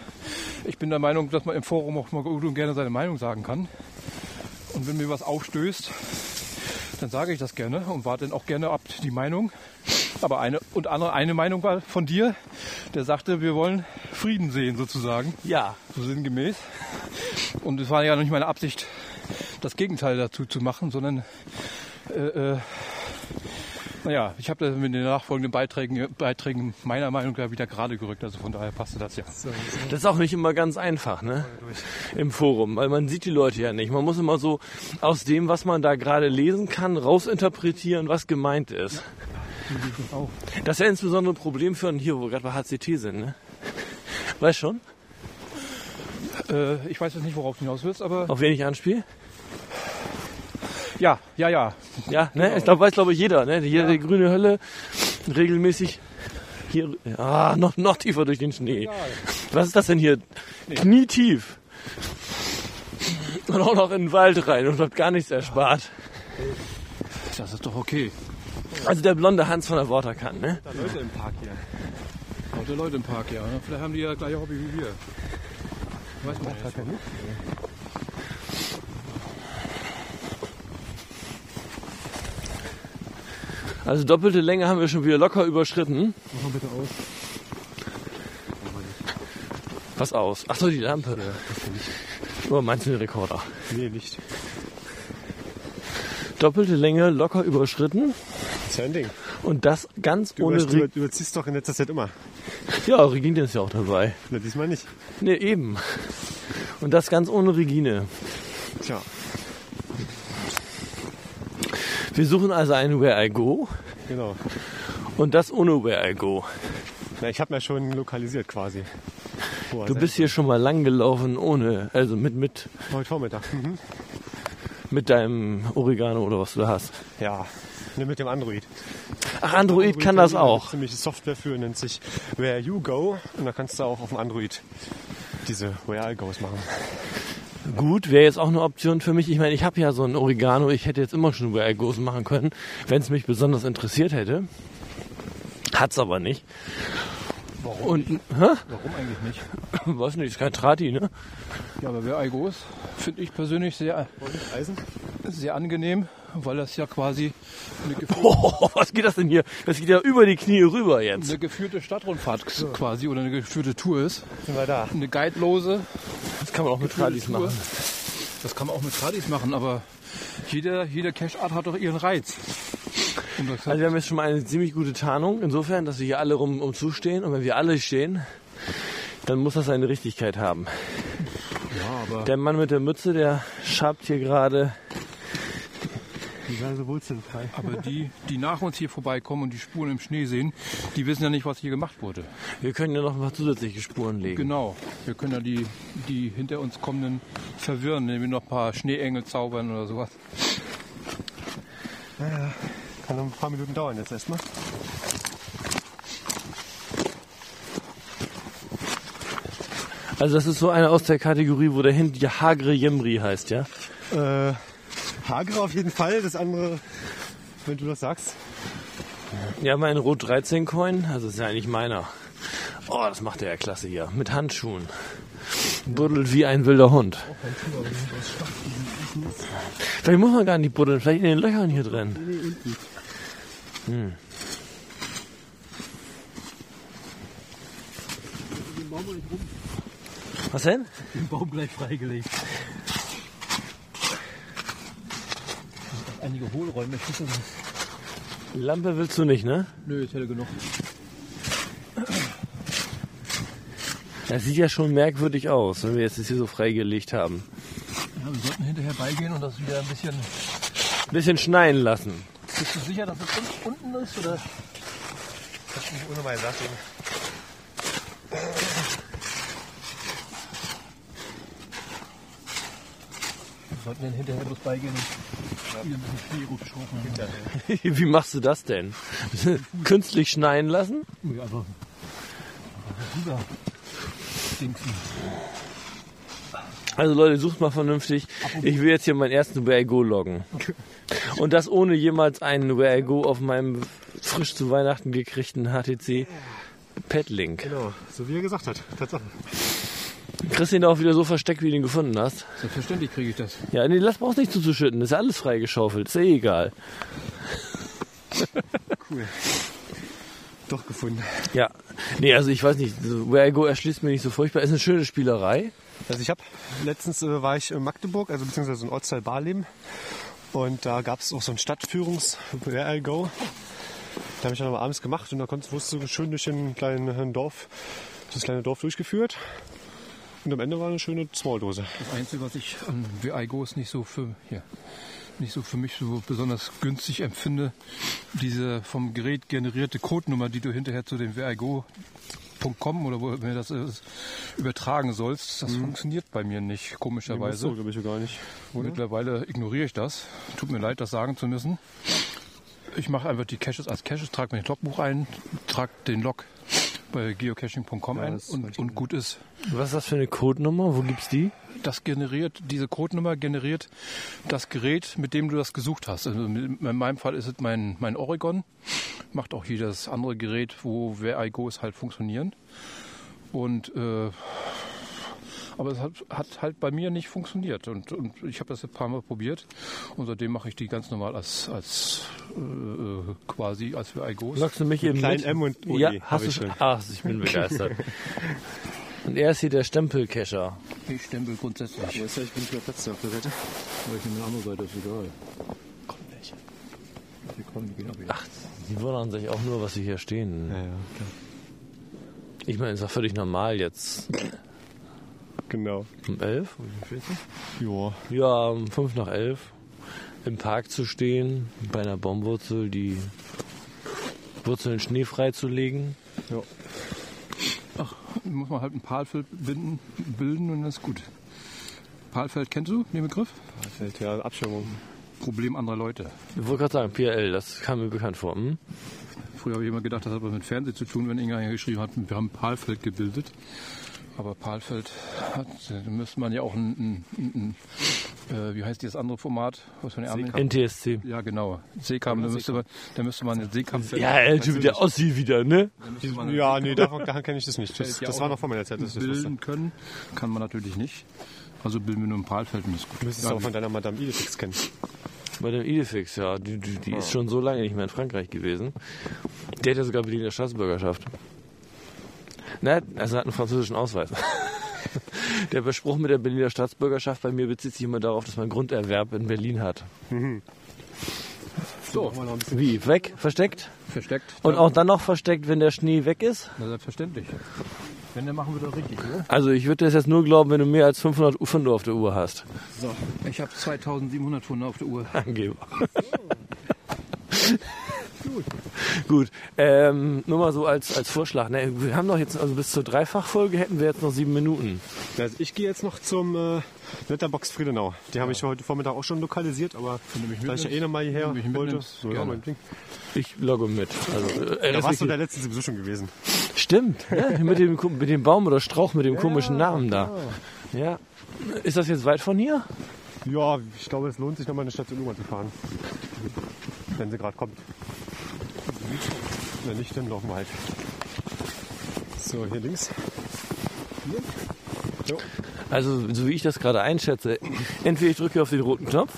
ich bin der Meinung, dass man im Forum auch mal gut und gerne seine Meinung sagen kann. Und wenn mir was aufstößt, dann sage ich das gerne und warte dann auch gerne ab die Meinung. Aber eine und andere eine Meinung war von dir, der sagte, wir wollen Frieden sehen sozusagen, Ja, so sinngemäß. Und es war ja noch nicht meine Absicht, das Gegenteil dazu zu machen, sondern äh, äh, naja, ich habe das mit den nachfolgenden Beiträgen, Beiträgen meiner Meinung nach wieder gerade gerückt. Also von daher passte das ja. das ist auch nicht immer ganz einfach, ne? Im Forum, weil man sieht die Leute ja nicht. Man muss immer so aus dem, was man da gerade lesen kann, rausinterpretieren, was gemeint ist. Das ist ja insbesondere ein Problem für hier, wo wir gerade bei HCT sind, ne? Weißt schon, Äh, ich weiß jetzt nicht, worauf du hinaus willst, aber auf wen ich anspiele? Ja, ja, ja. Ja, ne? Ich glaube, weiß glaube ich jeder, ne? Hier die grüne Hölle regelmäßig hier ah, noch noch tiefer durch den Schnee. Was ist das denn hier? Knietief. Und auch noch in den Wald rein und hat gar nichts erspart. Das ist doch okay. Also der blonde Hans von der Waterkan, ne? Da Leute im Park hier. Lauter Leute im Park, ja. Vielleicht haben die ja gleiche Hobby wie wir. Weiß man ja nicht. Also doppelte Länge haben wir schon wieder locker überschritten. Mach mal bitte aus. Was aus? Ach so, die Lampe. Oder meinst du den Rekorder? Nee, nicht. Doppelte Länge locker überschritten. ist ja ein Ding. Und das ganz Du, ohne über, du überziehst doch in letzter Zeit immer. Ja, Regine ist ja auch dabei. Na, diesmal nicht. Ne, eben. Und das ganz ohne Regine. Tja. Wir suchen also ein Where I Go Genau. und das ohne Where I Go. Na, ich habe mir schon lokalisiert quasi. Er Du bist hier schon mal lang gelaufen ohne, also mit, mit, Heute Vormittag. Mhm. mit deinem Oregano oder was du da hast. Ja. Ne, mit dem Android. Ach, Android kann das auch. Ziemlich Software für nennt sich Where You Go. Und da kannst du auch auf dem Android diese Where I Goes machen. Gut, wäre jetzt auch eine Option für mich. Ich meine, ich habe ja so ein Oregano. Ich hätte jetzt immer schon Goes machen können, wenn es mich besonders interessiert hätte. Hat's aber nicht. Warum? Und, hä? Warum eigentlich nicht? Was nicht, ist kein Trati, ne? Ja, aber wer Eigos finde ich persönlich sehr, sehr angenehm, weil das ja quasi eine, gefü Oh, was geht das denn hier? Das geht ja über die Knie rüber jetzt. eine geführte Stadtrundfahrt quasi oder eine geführte Tour ist. Sind wir da? Eine guidelose Das kann man auch mit Tradis Tour. machen. Das kann man auch mit Tradis machen, aber jeder, jede Cash-Art hat doch ihren Reiz. Also wir haben jetzt schon mal eine ziemlich gute Tarnung, insofern, dass wir hier alle rum um zustehen. Und wenn wir alle stehen, dann muss das seine Richtigkeit haben. ja, Der Mann mit der Mütze, der schabt hier gerade. Diverse Wurzeln frei. Aber die, die nach uns hier vorbeikommen und die Spuren im Schnee sehen, die wissen ja nicht, was hier gemacht wurde. Wir können ja noch mal zusätzliche Spuren legen. Genau. Wir können ja die, die hinter uns kommenden verwirren, indem wir noch ein paar Schneeengel zaubern oder sowas. Kann noch ein paar Minuten dauern jetzt erstmal. Also das ist so eine aus der Kategorie, wo der Hint Hagre Jemri heißt, ja? Äh, Hagere auf jeden Fall. Das andere, wenn du das sagst. Ja, mein Rot 13 Coin, also das ist ja eigentlich meiner. Oh, das macht er ja klasse hier. Mit Handschuhen. Buddelt wie ein wilder Hund. Vielleicht muss man gar nicht buddeln, vielleicht in den Löchern hier drin. Hm. Was denn? Den Baum gleich freigelegt. Einige Hohlräume. Lampe willst du nicht, ne? Nö, ich hätte genug. Das sieht ja schon merkwürdig aus, wenn wir jetzt das hier so freigelegt haben. Ja, wir sollten hinterher beigehen und das wieder ein bisschen. Ein bisschen schneien lassen. Bist du sicher, dass es un- unten ist? Oder? Das ich ohne mal sagen. Wir sollten dann hinterher bloß beigehen und Wie machst du das denn? Künstlich schneien lassen? Ja, aber rüber dingsen. Also Leute, sucht mal vernünftig. Ich will jetzt hier meinen ersten Where I Go loggen. Und das ohne jemals einen Where I Go auf meinem frisch zu Weihnachten gekriegten HTC Padlink. Genau, so wie er gesagt hat. Tatsache. Kriegst du ihn auch wieder so versteckt, wie du ihn gefunden hast? Selbstverständlich kriege ich das. Ja, nee, das brauchst du nicht zuzuschütten. Das ist ja alles freigeschaufelt. Ist ja eh egal. Cool. Doch gefunden. Ja. Nee, also ich weiß nicht. so Where I Go erschließt mir nicht so furchtbar. Ist eine schöne Spielerei. Also ich habe letztens äh, war ich in Magdeburg, also beziehungsweise in Ortsteil Barleben. Und da gab es auch so ein Stadtführungs Where I Go. Da habe ich dann aber abends gemacht und da konntest, wurdest du schön durch ein kleines Dorf, das kleine Dorf durchgeführt. Und am Ende war eine schöne Smalldose. Das Einzige, was ich an VIGOs nicht so für hier, nicht so für mich so besonders günstig empfinde, diese vom Gerät generierte Codenummer, die du hinterher zu dem VIGO.com oder wo mir das ist, übertragen sollst, das funktioniert bei mir nicht, komischerweise. So, glaube ich gar nicht. Oder? Mittlerweile ignoriere ich das. Tut mir leid, das sagen zu müssen. Ich mache einfach die Caches als Caches, trage mir ein Logbuch ein, trage den Log bei geocaching.com Ja, ein und, und gut ist. Was ist das für eine Codenummer? Wo gibt's die? Das generiert, diese Codenummer generiert das Gerät, mit dem du das gesucht hast. Also in meinem Fall ist es mein, mein Oregon. Macht auch jedes andere Gerät, wo Where I Go ist, halt funktionieren. Und äh, aber es hat, hat halt bei mir nicht funktioniert. Und, und ich habe das ein paar Mal probiert. Und seitdem mache ich die ganz normal als, als äh, quasi als Where I Go. Sagst du mich eben klein mit? M und OE Ja, hast du ich schon. Ach, ich bin begeistert. Und er ist hier der Stempelcacher. Ich stempel grundsätzlich. ja, ich bin wieder Platz auf der Seite. Aber ich nehme eine andere Seite, ist egal. Die kommen, die gehen wieder. Ach, die wundern sich auch nur, was sie hier stehen. Ja, ja, klar. Ich meine, ist doch völlig normal jetzt. Genau. Um elf? Ja. Ja, um fünf nach elf. Im Park zu stehen, bei einer Baumwurzel die Wurzeln schneefrei zu legen. muss man halt ein Palfeld binden, bilden und dann ist gut. Palfeld kennst du den Begriff? Fällt ja Abschirmung. Problem anderer Leute. Ich wollte gerade sagen, PRL, das kam mir bekannt vor. Hm? Früher habe ich immer gedacht, das hat was mit Fernsehen zu tun, wenn Inga geschrieben hat, wir haben Palfeld gebildet. Aber Palfeld hat, da müsste man ja auch ein, ein, ein äh, wie heißt dieses andere Format? Was der Armee? NTSC. Ja, genau. Seekam, da müsste man, da müsste man den Seekam. Ja, ey, du der Ossi wieder, ne? Ja, nee, davon daran kenne ich das nicht. Das, ja das war noch vor meiner Zeit. Das, das bilden können. Kann man natürlich nicht. Also bilden wir nur ein Palfeld und ist gut. Du müsstest Ja, auch von deiner Madame Idefix kennen. Bei dem Idefix, ja. Die, die, die ist schon so lange nicht mehr in Frankreich gewesen. Der hat ja sogar Berliner Staatsbürgerschaft. Na, also hat einen französischen Ausweis. Der Bespruch mit der Berliner Staatsbürgerschaft bei mir bezieht sich immer darauf, dass man Grunderwerb in Berlin hat. So, Wie? Weg? Versteckt? versteckt. Und auch dann noch versteckt, wenn der Schnee weg ist? Na, selbstverständlich. Wenn, dann machen wir doch richtig, oder? Also ich würde das jetzt nur glauben, wenn du mehr als 500 Pfund auf der Uhr hast. So, ich habe 2700 Pfund auf der Uhr. Angeber. Gut. Ähm, nur mal so als, als Vorschlag. Ne? Wir haben doch jetzt, also bis zur Dreifachfolge hätten wir jetzt noch sieben Minuten. Also ich gehe jetzt noch zum äh, Letterbox Friedenau. Die habe ich heute Vormittag auch schon lokalisiert, aber da ich ja eh noch mal hierher wollte. So, ja, mein Ding. Ich logge mit. Also, äh, Da warst du der letzte sowieso schon gewesen. Stimmt, ne? mit, dem, mit dem Baum oder Strauch mit dem komischen Namen da. Ja. Ist das jetzt weit von hier? Ja, ich glaube, es lohnt sich noch mal eine Station U-Bahn zu fahren. Wenn sie gerade kommt. Wenn nicht, dann laufen wir halt. So, hier links. Also, so wie ich das gerade einschätze, entweder ich drücke auf den roten Knopf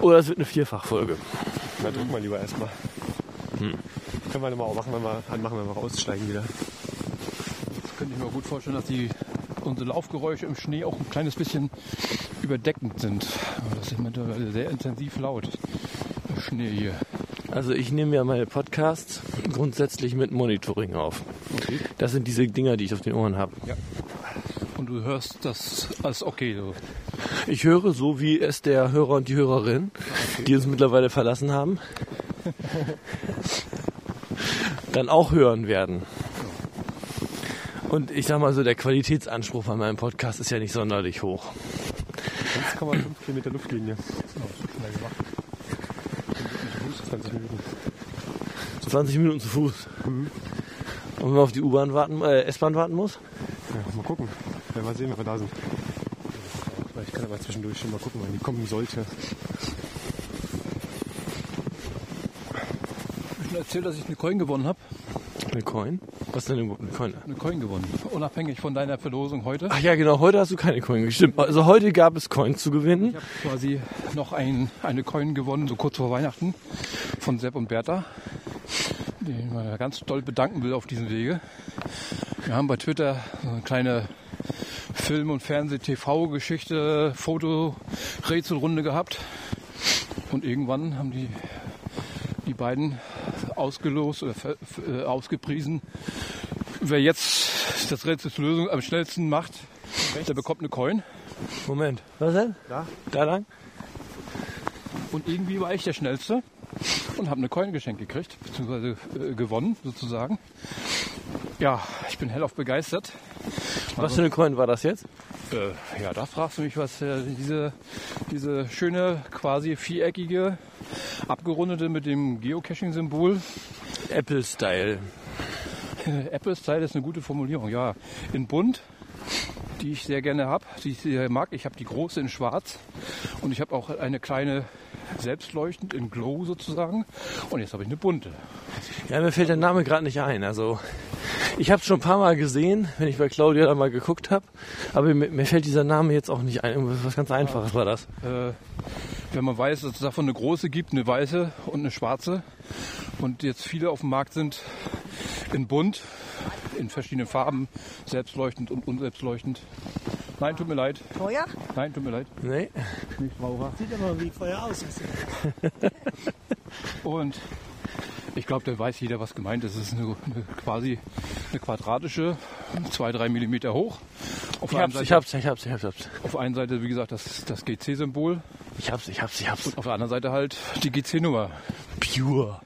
oder es wird eine Vierfachfolge. Na, drücken wir lieber erstmal. Können wir dann mal auch machen, wenn wir anmachen, wenn wir raussteigen wieder. Könnte ich mir gut vorstellen, dass die unsere Laufgeräusche im Schnee auch ein kleines bisschen überdeckend sind. Das ist mittlerweile sehr intensiv laut. Schnee hier. Also ich nehme ja meine Podcasts grundsätzlich mit Monitoring auf. Okay. Das sind diese Dinger, die ich auf den Ohren habe. Und du hörst das als okay. So. Ich höre so, wie es der Hörer und die Hörerin, die uns mittlerweile verlassen haben, dann auch hören werden. Und ich sag mal so, der Qualitätsanspruch bei meinem Podcast ist ja nicht sonderlich hoch. 1,5 Kilometer Luftlinie. 20 Minuten. 20 Minuten zu Fuß. Und wenn man auf die U-Bahn warten, äh, S-Bahn warten muss? Ja, mal gucken. Ja, mal sehen, wenn wir da sind. Ich kann aber zwischendurch schon mal gucken, wann die kommen sollte. Ich habe erzählt, dass ich eine Coin gewonnen habe. Eine Coin? Was denn eine Coin? Eine Coin gewonnen. Unabhängig von deiner Verlosung heute. Ach ja, genau, heute hast du keine Coin. Stimmt. Also heute gab es Coins zu gewinnen. Ich habe quasi noch ein, eine Coin gewonnen, so kurz vor Weihnachten, von Sepp und Bertha, den man ganz doll bedanken will auf diesem Wege. Wir haben bei Twitter so eine kleine Film- und Fernseh-TV-Geschichte, Foto-Rätselrunde gehabt. Und irgendwann haben die, die beiden ausgelost oder äh, ausgepriesen. Wer jetzt das Rätsel zur Lösung am schnellsten macht, der bekommt eine Coin. Moment. Was denn? Da? Da lang? Und irgendwie war ich der Schnellste und habe eine Coin geschenkt gekriegt, beziehungsweise äh, gewonnen sozusagen. Ja, ich bin hellauf begeistert. Was für eine Coin war das jetzt? Äh, ja, da fragst du mich, was äh, diese, diese schöne, quasi viereckige, abgerundete mit dem Geocaching-Symbol. Apple-Style. Apple-Style ist eine gute Formulierung, ja. In bunt, die ich sehr gerne habe, die ich sehr mag. Ich habe die große in schwarz und ich habe auch eine kleine selbstleuchtend in Glow sozusagen. Und jetzt habe ich eine bunte. Ja, mir fällt der Name gerade nicht ein. Also ich habe es schon ein paar Mal gesehen, wenn ich bei Claudia da mal geguckt habe. Aber mir, mir fällt dieser Name jetzt auch nicht ein. Irgendwas was ganz Einfaches war das. äh, wenn man weiß, dass es davon eine große gibt, eine weiße und eine schwarze und jetzt viele auf dem Markt sind in bunt, in verschiedenen Farben, selbstleuchtend und unselbstleuchtend. Nein, tut mir leid. Feuer? Nein, tut mir leid. Nee? Sieht aber wie Feuer aus. Und ich glaube, da weiß jeder, was gemeint ist. Es ist eine, eine, quasi eine quadratische, zwei, drei Millimeter hoch. Auf Ich der, hab's, einen ich Seite, hab's, ich hab's, ich hab's, ich hab's. auf der einen Seite, wie gesagt, das, das GC-Symbol. Ich hab's, ich hab's, ich hab's. Auf der anderen Seite halt die GC-Nummer. Pure.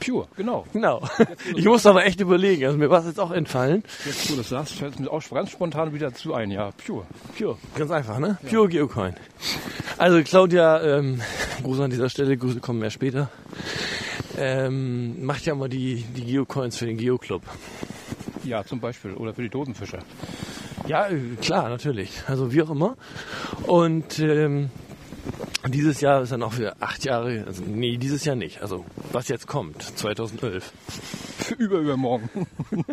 Pure, genau. Genau. Ich musste aber echt überlegen. Also mir war es jetzt auch entfallen. Jetzt, wo du das sagst, fällt es mir auch ganz spontan wieder zu ein. Ja, Pure. Pure. Ganz einfach, ne? Pure Geocoin. Also Claudia, ähm, Gruß an dieser Stelle, Grüße kommen mehr später. Ähm, macht ja mal die, die Geocoins für den Geoclub. Ja, zum Beispiel. Oder für die Dosenfischer. Ja, äh, klar, natürlich. Also wie auch immer. Und ähm, dieses Jahr ist dann auch für acht Jahre, also nee, dieses Jahr nicht. Also was jetzt kommt, 2011, Für über übermorgen.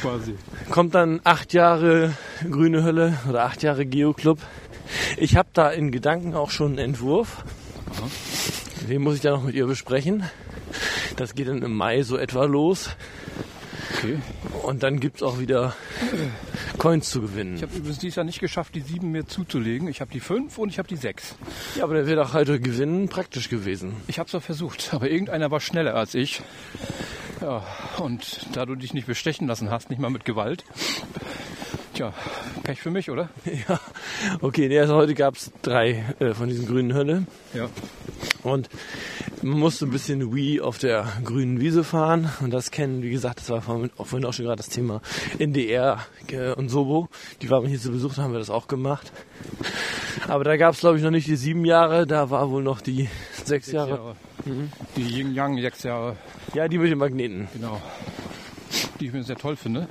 Quasi. kommt dann acht Jahre Grüne Hölle oder acht Jahre Geoclub. Ich habe da in Gedanken auch schon einen Entwurf. Den muss ich dann noch mit ihr besprechen. Das geht dann im Mai so etwa los. Okay. Und dann gibt's auch wieder Coins zu gewinnen. Ich habe übrigens dieses Jahr nicht geschafft, die sieben mir zuzulegen. Ich habe die fünf und ich habe die sechs. ja, aber der wäre doch heute gewinnen praktisch gewesen. Ich habe es doch versucht, aber irgendeiner war schneller als ich. Ja, und da du dich nicht bestechen lassen hast, nicht mal mit Gewalt. Tja, Pech für mich, oder? Ja, okay, nee, also heute gab's drei äh, von diesen grünen Hölle. Ja. Und man musste ein bisschen Wii auf der grünen Wiese fahren. Und das kennen, wie gesagt, das war vorhin auch, vorhin auch schon gerade das Thema NDR äh, und Sobo. Die waren hier zu Besuch, da haben wir das auch gemacht. Aber da gab's glaube ich, noch nicht die sieben Jahre, da war wohl noch die sechs Jahre. Die Yin Yang sechs Jahre, Ja, die mit den Magneten. genau. Die ich mir sehr toll finde.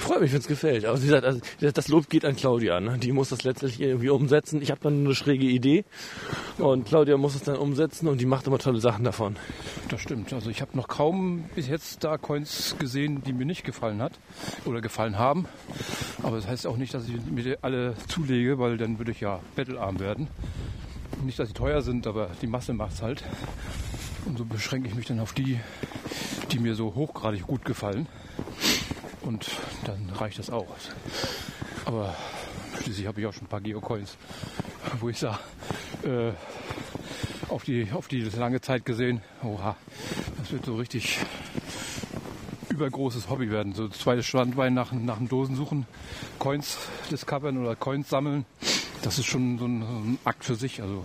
Freut mich, wenn es gefällt. Aber wie gesagt, also, das Lob geht an Claudia. Ne? Die muss das letztlich irgendwie umsetzen. Ich habe dann eine schräge Idee. Und Claudia muss es dann umsetzen und die macht immer tolle Sachen davon. Das stimmt. Also ich habe noch kaum bis jetzt da Coins gesehen, die mir nicht gefallen hat oder gefallen haben. Aber das heißt auch nicht, dass ich mir alle zulege, weil dann würde ich ja bettelarm werden. Nicht, dass sie teuer sind, aber die Masse macht's halt. Und so beschränke ich mich dann auf die, die mir so hochgradig gut gefallen. Und dann reicht das auch. Aber schließlich habe ich auch schon ein paar Geocoins, wo ich sage, äh, auf die, auf die lange Zeit gesehen, oha, das wird so richtig übergroßes Hobby werden. So zweites Standbein nach, nach dem Dosensuchen, Coins discovern oder Coins sammeln. Das ist schon so ein, so ein Akt für sich. Also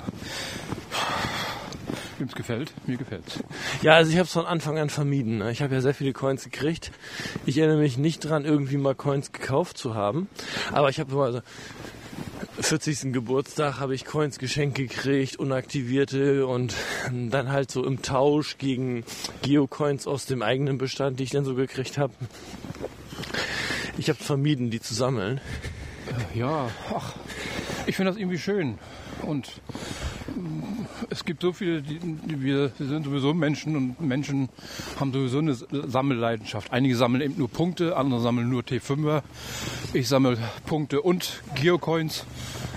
wem es gefällt, mir gefällt's. Ja, also ich habe es von Anfang an vermieden. ne? Ich habe ja sehr viele Coins gekriegt. Ich erinnere mich nicht dran, irgendwie mal Coins gekauft zu haben. Aber ich habe immer so 40. Geburtstag habe ich Coins geschenkt gekriegt, unaktivierte und dann halt so im Tausch gegen Geocoins aus dem eigenen Bestand, die ich dann so gekriegt habe. Ich habe vermieden, die zu sammeln. Ja, ach, ich finde das irgendwie schön. Und es gibt so viele, die, wir, wir sind sowieso Menschen und Menschen haben sowieso eine Sammelleidenschaft. Einige sammeln eben nur Punkte, andere sammeln nur T5er. Ich sammle Punkte und Geocoins.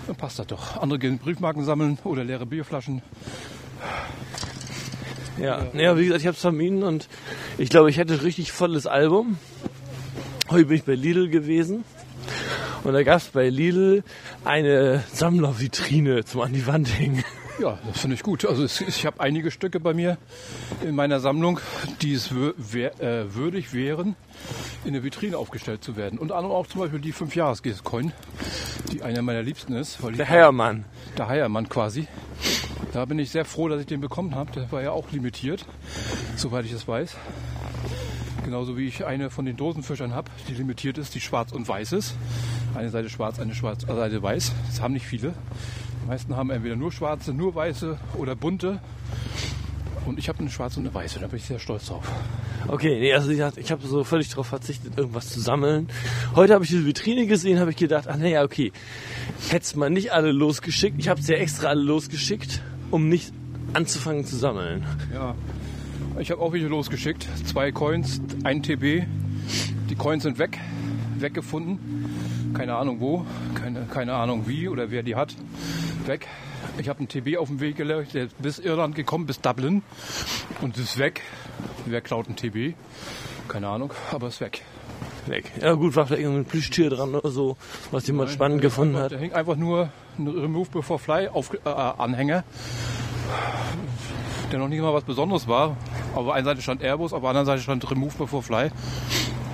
Dann passt das doch. Andere gehen Briefmarken sammeln oder leere Bierflaschen. Ja, naja, wie gesagt, ich habe es vermieden und ich glaube, ich hätte ein richtig volles Album. Heute bin ich bei Lidl gewesen und da gab es bei Lidl eine Sammlervitrine zum an die Wand hängen. Ja, das finde ich gut. Also es, ich habe einige Stücke bei mir in meiner Sammlung, die es wär, äh, würdig wären, in der Vitrine aufgestellt zu werden. Unter anderem auch zum Beispiel die 5 jahres coin die einer meiner liebsten ist. Der Heiermann. Der Heiermann quasi. Da bin ich sehr froh, dass ich den bekommen habe. Der war ja auch limitiert, soweit ich es weiß. Genauso wie ich eine von den Dosenfischern habe, die limitiert ist, die schwarz und weiß ist. Eine Seite schwarz, eine schwarz, eine Seite weiß. Das haben nicht viele. Die meisten haben entweder nur schwarze, nur weiße oder bunte. Und ich habe eine schwarze und eine weiße, da bin ich sehr stolz drauf. Okay, nee, also ich, ich habe so völlig darauf verzichtet, irgendwas zu sammeln. Heute habe ich diese Vitrine gesehen, habe ich gedacht, ach naja, okay, hättest mal nicht alle losgeschickt. Ich habe sie ja extra alle losgeschickt, um nicht anzufangen zu sammeln. Ja, ich habe auch welche losgeschickt. Zwei Coins, ein TB. Die Coins sind weg, weggefunden. Keine Ahnung wo, keine, keine Ahnung wie oder wer die hat. Weg. Ich habe einen TB auf dem Weg gelegt, der ist bis Irland gekommen, bis Dublin. Und ist weg. Wer klaut einen TB? Keine Ahnung, aber ist weg. Weg. Ja gut, war vielleicht irgendein Plüschtier dran oder so, was jemand Nein, spannend gefunden einfach, hat. Der hängt einfach nur ein Remove Before Fly auf, äh, Anhänger, der noch nicht mal was Besonderes war. Auf der einen Seite stand Airbus, auf der anderen Seite stand Remove Before Fly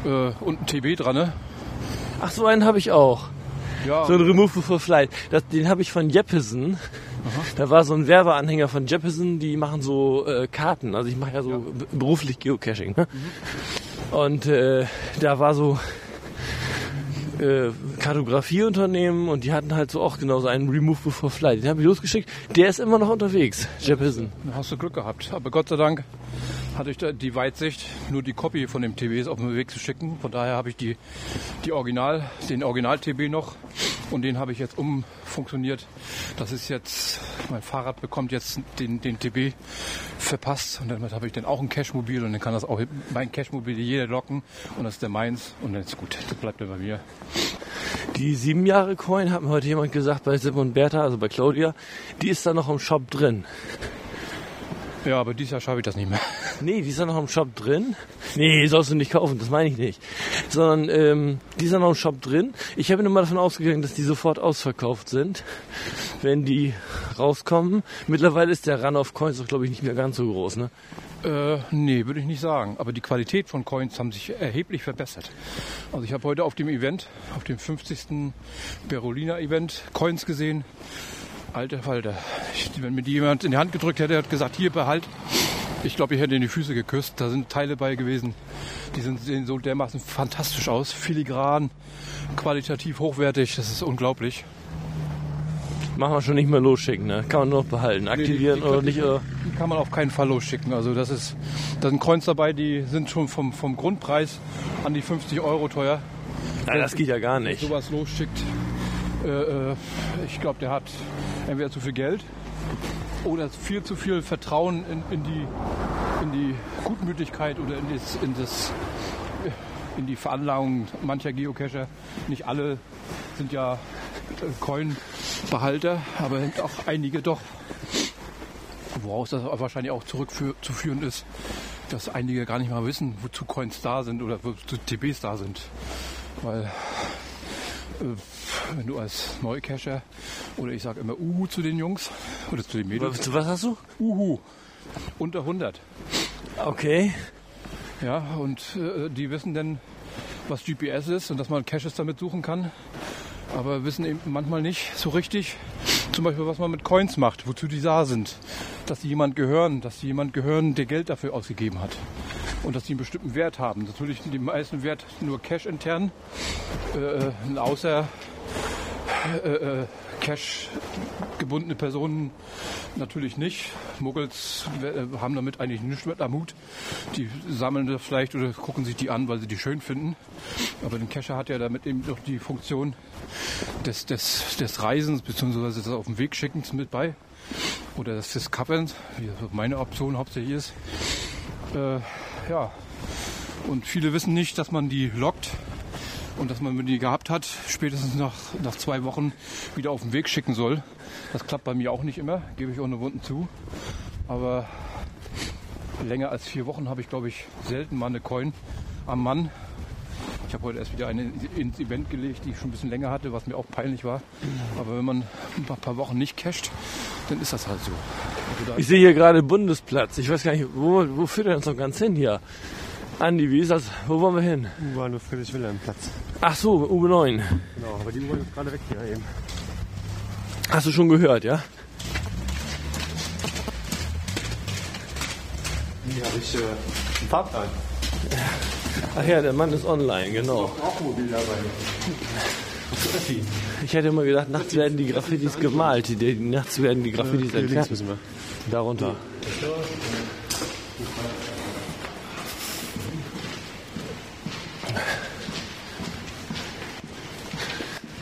äh, und ein TB dran. Ne? Ach, so einen habe ich auch. Ja, So ein Remove Before Flight. Das, den habe ich von Jeppesen. Da war so ein Werbeanhänger von Jeppesen, die machen so äh, Karten. Also ich mache ja so b- beruflich Geocaching. Ne? Und äh, da war so äh, Kartografieunternehmen und die hatten halt so auch genauso einen Remove Before Flight. Den habe ich losgeschickt. Der ist immer noch unterwegs, Jeppesen. hast du Glück gehabt. Aber Gott sei Dank hatte ich die Weitsicht, nur die Kopie von dem TB auf den Weg zu schicken. Von daher habe ich die, die Original, den Original-TB noch und den habe ich jetzt umfunktioniert. Das ist jetzt, mein Fahrrad bekommt jetzt den, den TB verpasst und damit habe ich dann auch ein Cashmobil und dann kann das auch mein Cashmobil jeder locken und das ist der meins und dann ist gut, das bleibt dann bei mir. Die sieben Jahre Coin hat mir heute jemand gesagt bei Sim und Bertha, also bei Claudia, die ist da noch im Shop drin. Ja, aber dieses Jahr schaffe ich das nicht mehr. Nee, die ist ja noch im Shop drin. Nee, sollst du nicht kaufen, das meine ich nicht. Sondern ähm, die ist ja noch im Shop drin. Ich habe mal davon ausgegangen, dass die sofort ausverkauft sind, wenn die rauskommen. Mittlerweile ist der Run of Coins doch, glaube ich, nicht mehr ganz so groß. Ne? Äh, nee, würde ich nicht sagen. Aber die Qualität von Coins haben sich erheblich verbessert. Also ich habe heute auf dem Event, auf dem 50. Berolina Event, Coins gesehen. Alter Falter. Ich, wenn mir die jemand in die Hand gedrückt hätte, hat gesagt, hier behalt. Ich glaube, ich hätte in die Füße geküsst. Da sind Teile bei gewesen. Die sind, sehen so dermaßen fantastisch aus. Filigran, qualitativ hochwertig. Das ist unglaublich. Machen wir schon nicht mehr losschicken, ne? Kann man nur noch behalten. Aktivieren die- die- oder nicht. Oder? Die kann man auf keinen Fall losschicken. Also das ist, da sind Coins dabei, die sind schon vom, vom Grundpreis an die 50 Euro teuer. Nein, das geht ja gar nicht. Sowas losschickt, äh, äh, ich glaube, der hat entweder zu viel Geld oder viel zu viel Vertrauen in, in, die, in die Gutmütigkeit oder in, das, in, das, in die Veranlagung mancher Geocacher. Nicht alle sind ja äh, Coin-Behalter, aber auch einige doch. Woraus das wahrscheinlich auch zurückzuführen ist, dass einige gar nicht mal wissen, wozu Coins da sind oder wozu TBs da sind. Weil äh, wenn du als Neucacher oder ich sage immer Uhu zu den Jungs oder zu den Mädels, Was, was hast du? Uhu, unter 100. Okay. Ja, und äh, die wissen dann, was GPS ist und dass man Caches damit suchen kann. Aber wissen eben manchmal nicht so richtig, zum Beispiel, was man mit Coins macht, wozu die da sind. Dass die jemand gehören, dass die jemand gehören, der Geld dafür ausgegeben hat. Und dass die einen bestimmten Wert haben. Natürlich sind die meisten Wert nur Cash intern. Äh, ein außer äh, äh, Cash gebundene Personen natürlich nicht. Muggels äh, haben damit eigentlich nichts mit am Hut. Die sammeln das vielleicht oder gucken sich die an, weil sie die schön finden. Aber den Cacher hat ja damit eben doch die Funktion des, des, des Reisens bzw. des auf den Weg Schickens mit bei. Oder des Discoverns, wie meine Option hauptsächlich ist. Äh, ja, und viele wissen nicht, dass man die lockt und dass man, wenn die gehabt hat, spätestens nach, nach zwei Wochen wieder auf den Weg schicken soll. Das klappt bei mir auch nicht immer, gebe ich eine Wunden zu. Aber länger als vier Wochen habe ich, glaube ich, selten mal eine Coin am Mann. Ich habe heute erst wieder eine ins Event gelegt, die ich schon ein bisschen länger hatte, was mir auch peinlich war. Aber wenn man ein paar- paar Wochen nicht casht, dann ist das halt so. Also Ich sehe hier gerade Bundesplatz. Ich weiß gar nicht, wo, wo führt er uns noch ganz hin hier? Andi, wie ist das? Wo wollen wir hin? U-Bahn Friedrich-Wilhelm-Platz. Ach so, U9. Genau, aber die U-Bahn ist gerade weg hier eben. Hast du schon gehört, ja? Hier habe ich äh, einen Fahrplan. Ach ja, der Mann ist online, genau. Auch mobil dabei. Ich hätte immer gedacht, nachts werden die Graffitis gemalt. Die, nachts werden die Graffitis links entfernt. müssen wir. Darunter.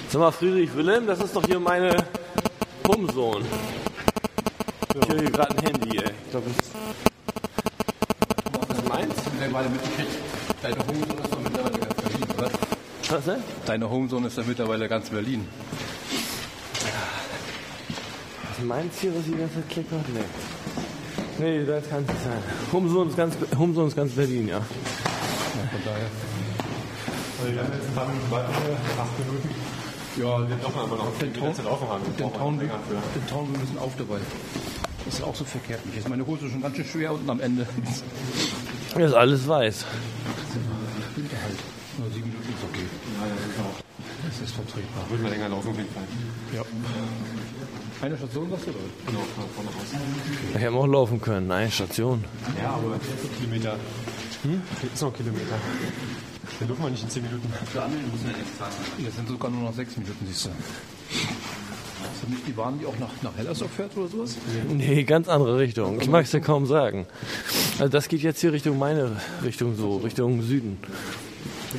Sag mal, Friedrich Wilhelm, das ist doch hier meine Humsohn. Ich höre hier gerade ein Handy, ey. Ich glaube, das ist meins. Deine Homesohn ist doch mittlerweile ganz Berlin, oder? Was, ne? Deine Homesohn ist ja mittlerweile ganz Berlin. Ist meins hier, was die ganze Zeit klickert? Nee. Nee, das kann es nicht sein. Humsohn ist ganz, Humsohn ist ganz Berlin, ja. Von daher. Also wir haben jetzt ein paar Minuten warten, acht Minuten. Ja, wir doch aber noch offen haben. Den Town, den Town wir müssen auf dabei. Das ist auch so verkehrt nicht. Ist meine Hose schon ganz schön schwer unten am Ende. Das ist alles weiß. Winterhalt. Nur sieben Minuten ist okay. Das ist vertretbar. Würden wir länger laufen auf jeden Fall. Ja. Eine Station sagst du oder? Genau, vorne raus. Ich hätte auch laufen können. Eine Station. Ja, aber Kilometer. Hm? Ist noch ein Kilometer. Den dürfen wir nicht in 10 Minuten. Jetzt sind sogar nur noch sechs Minuten, siehst du. Ist das nicht die Bahn, die auch nach, nach Hellersdorf fährt oder sowas? Nee, ganz andere Richtung. Ich mag es ja kaum sagen. Also das geht jetzt hier Richtung meine Richtung so, Richtung Süden.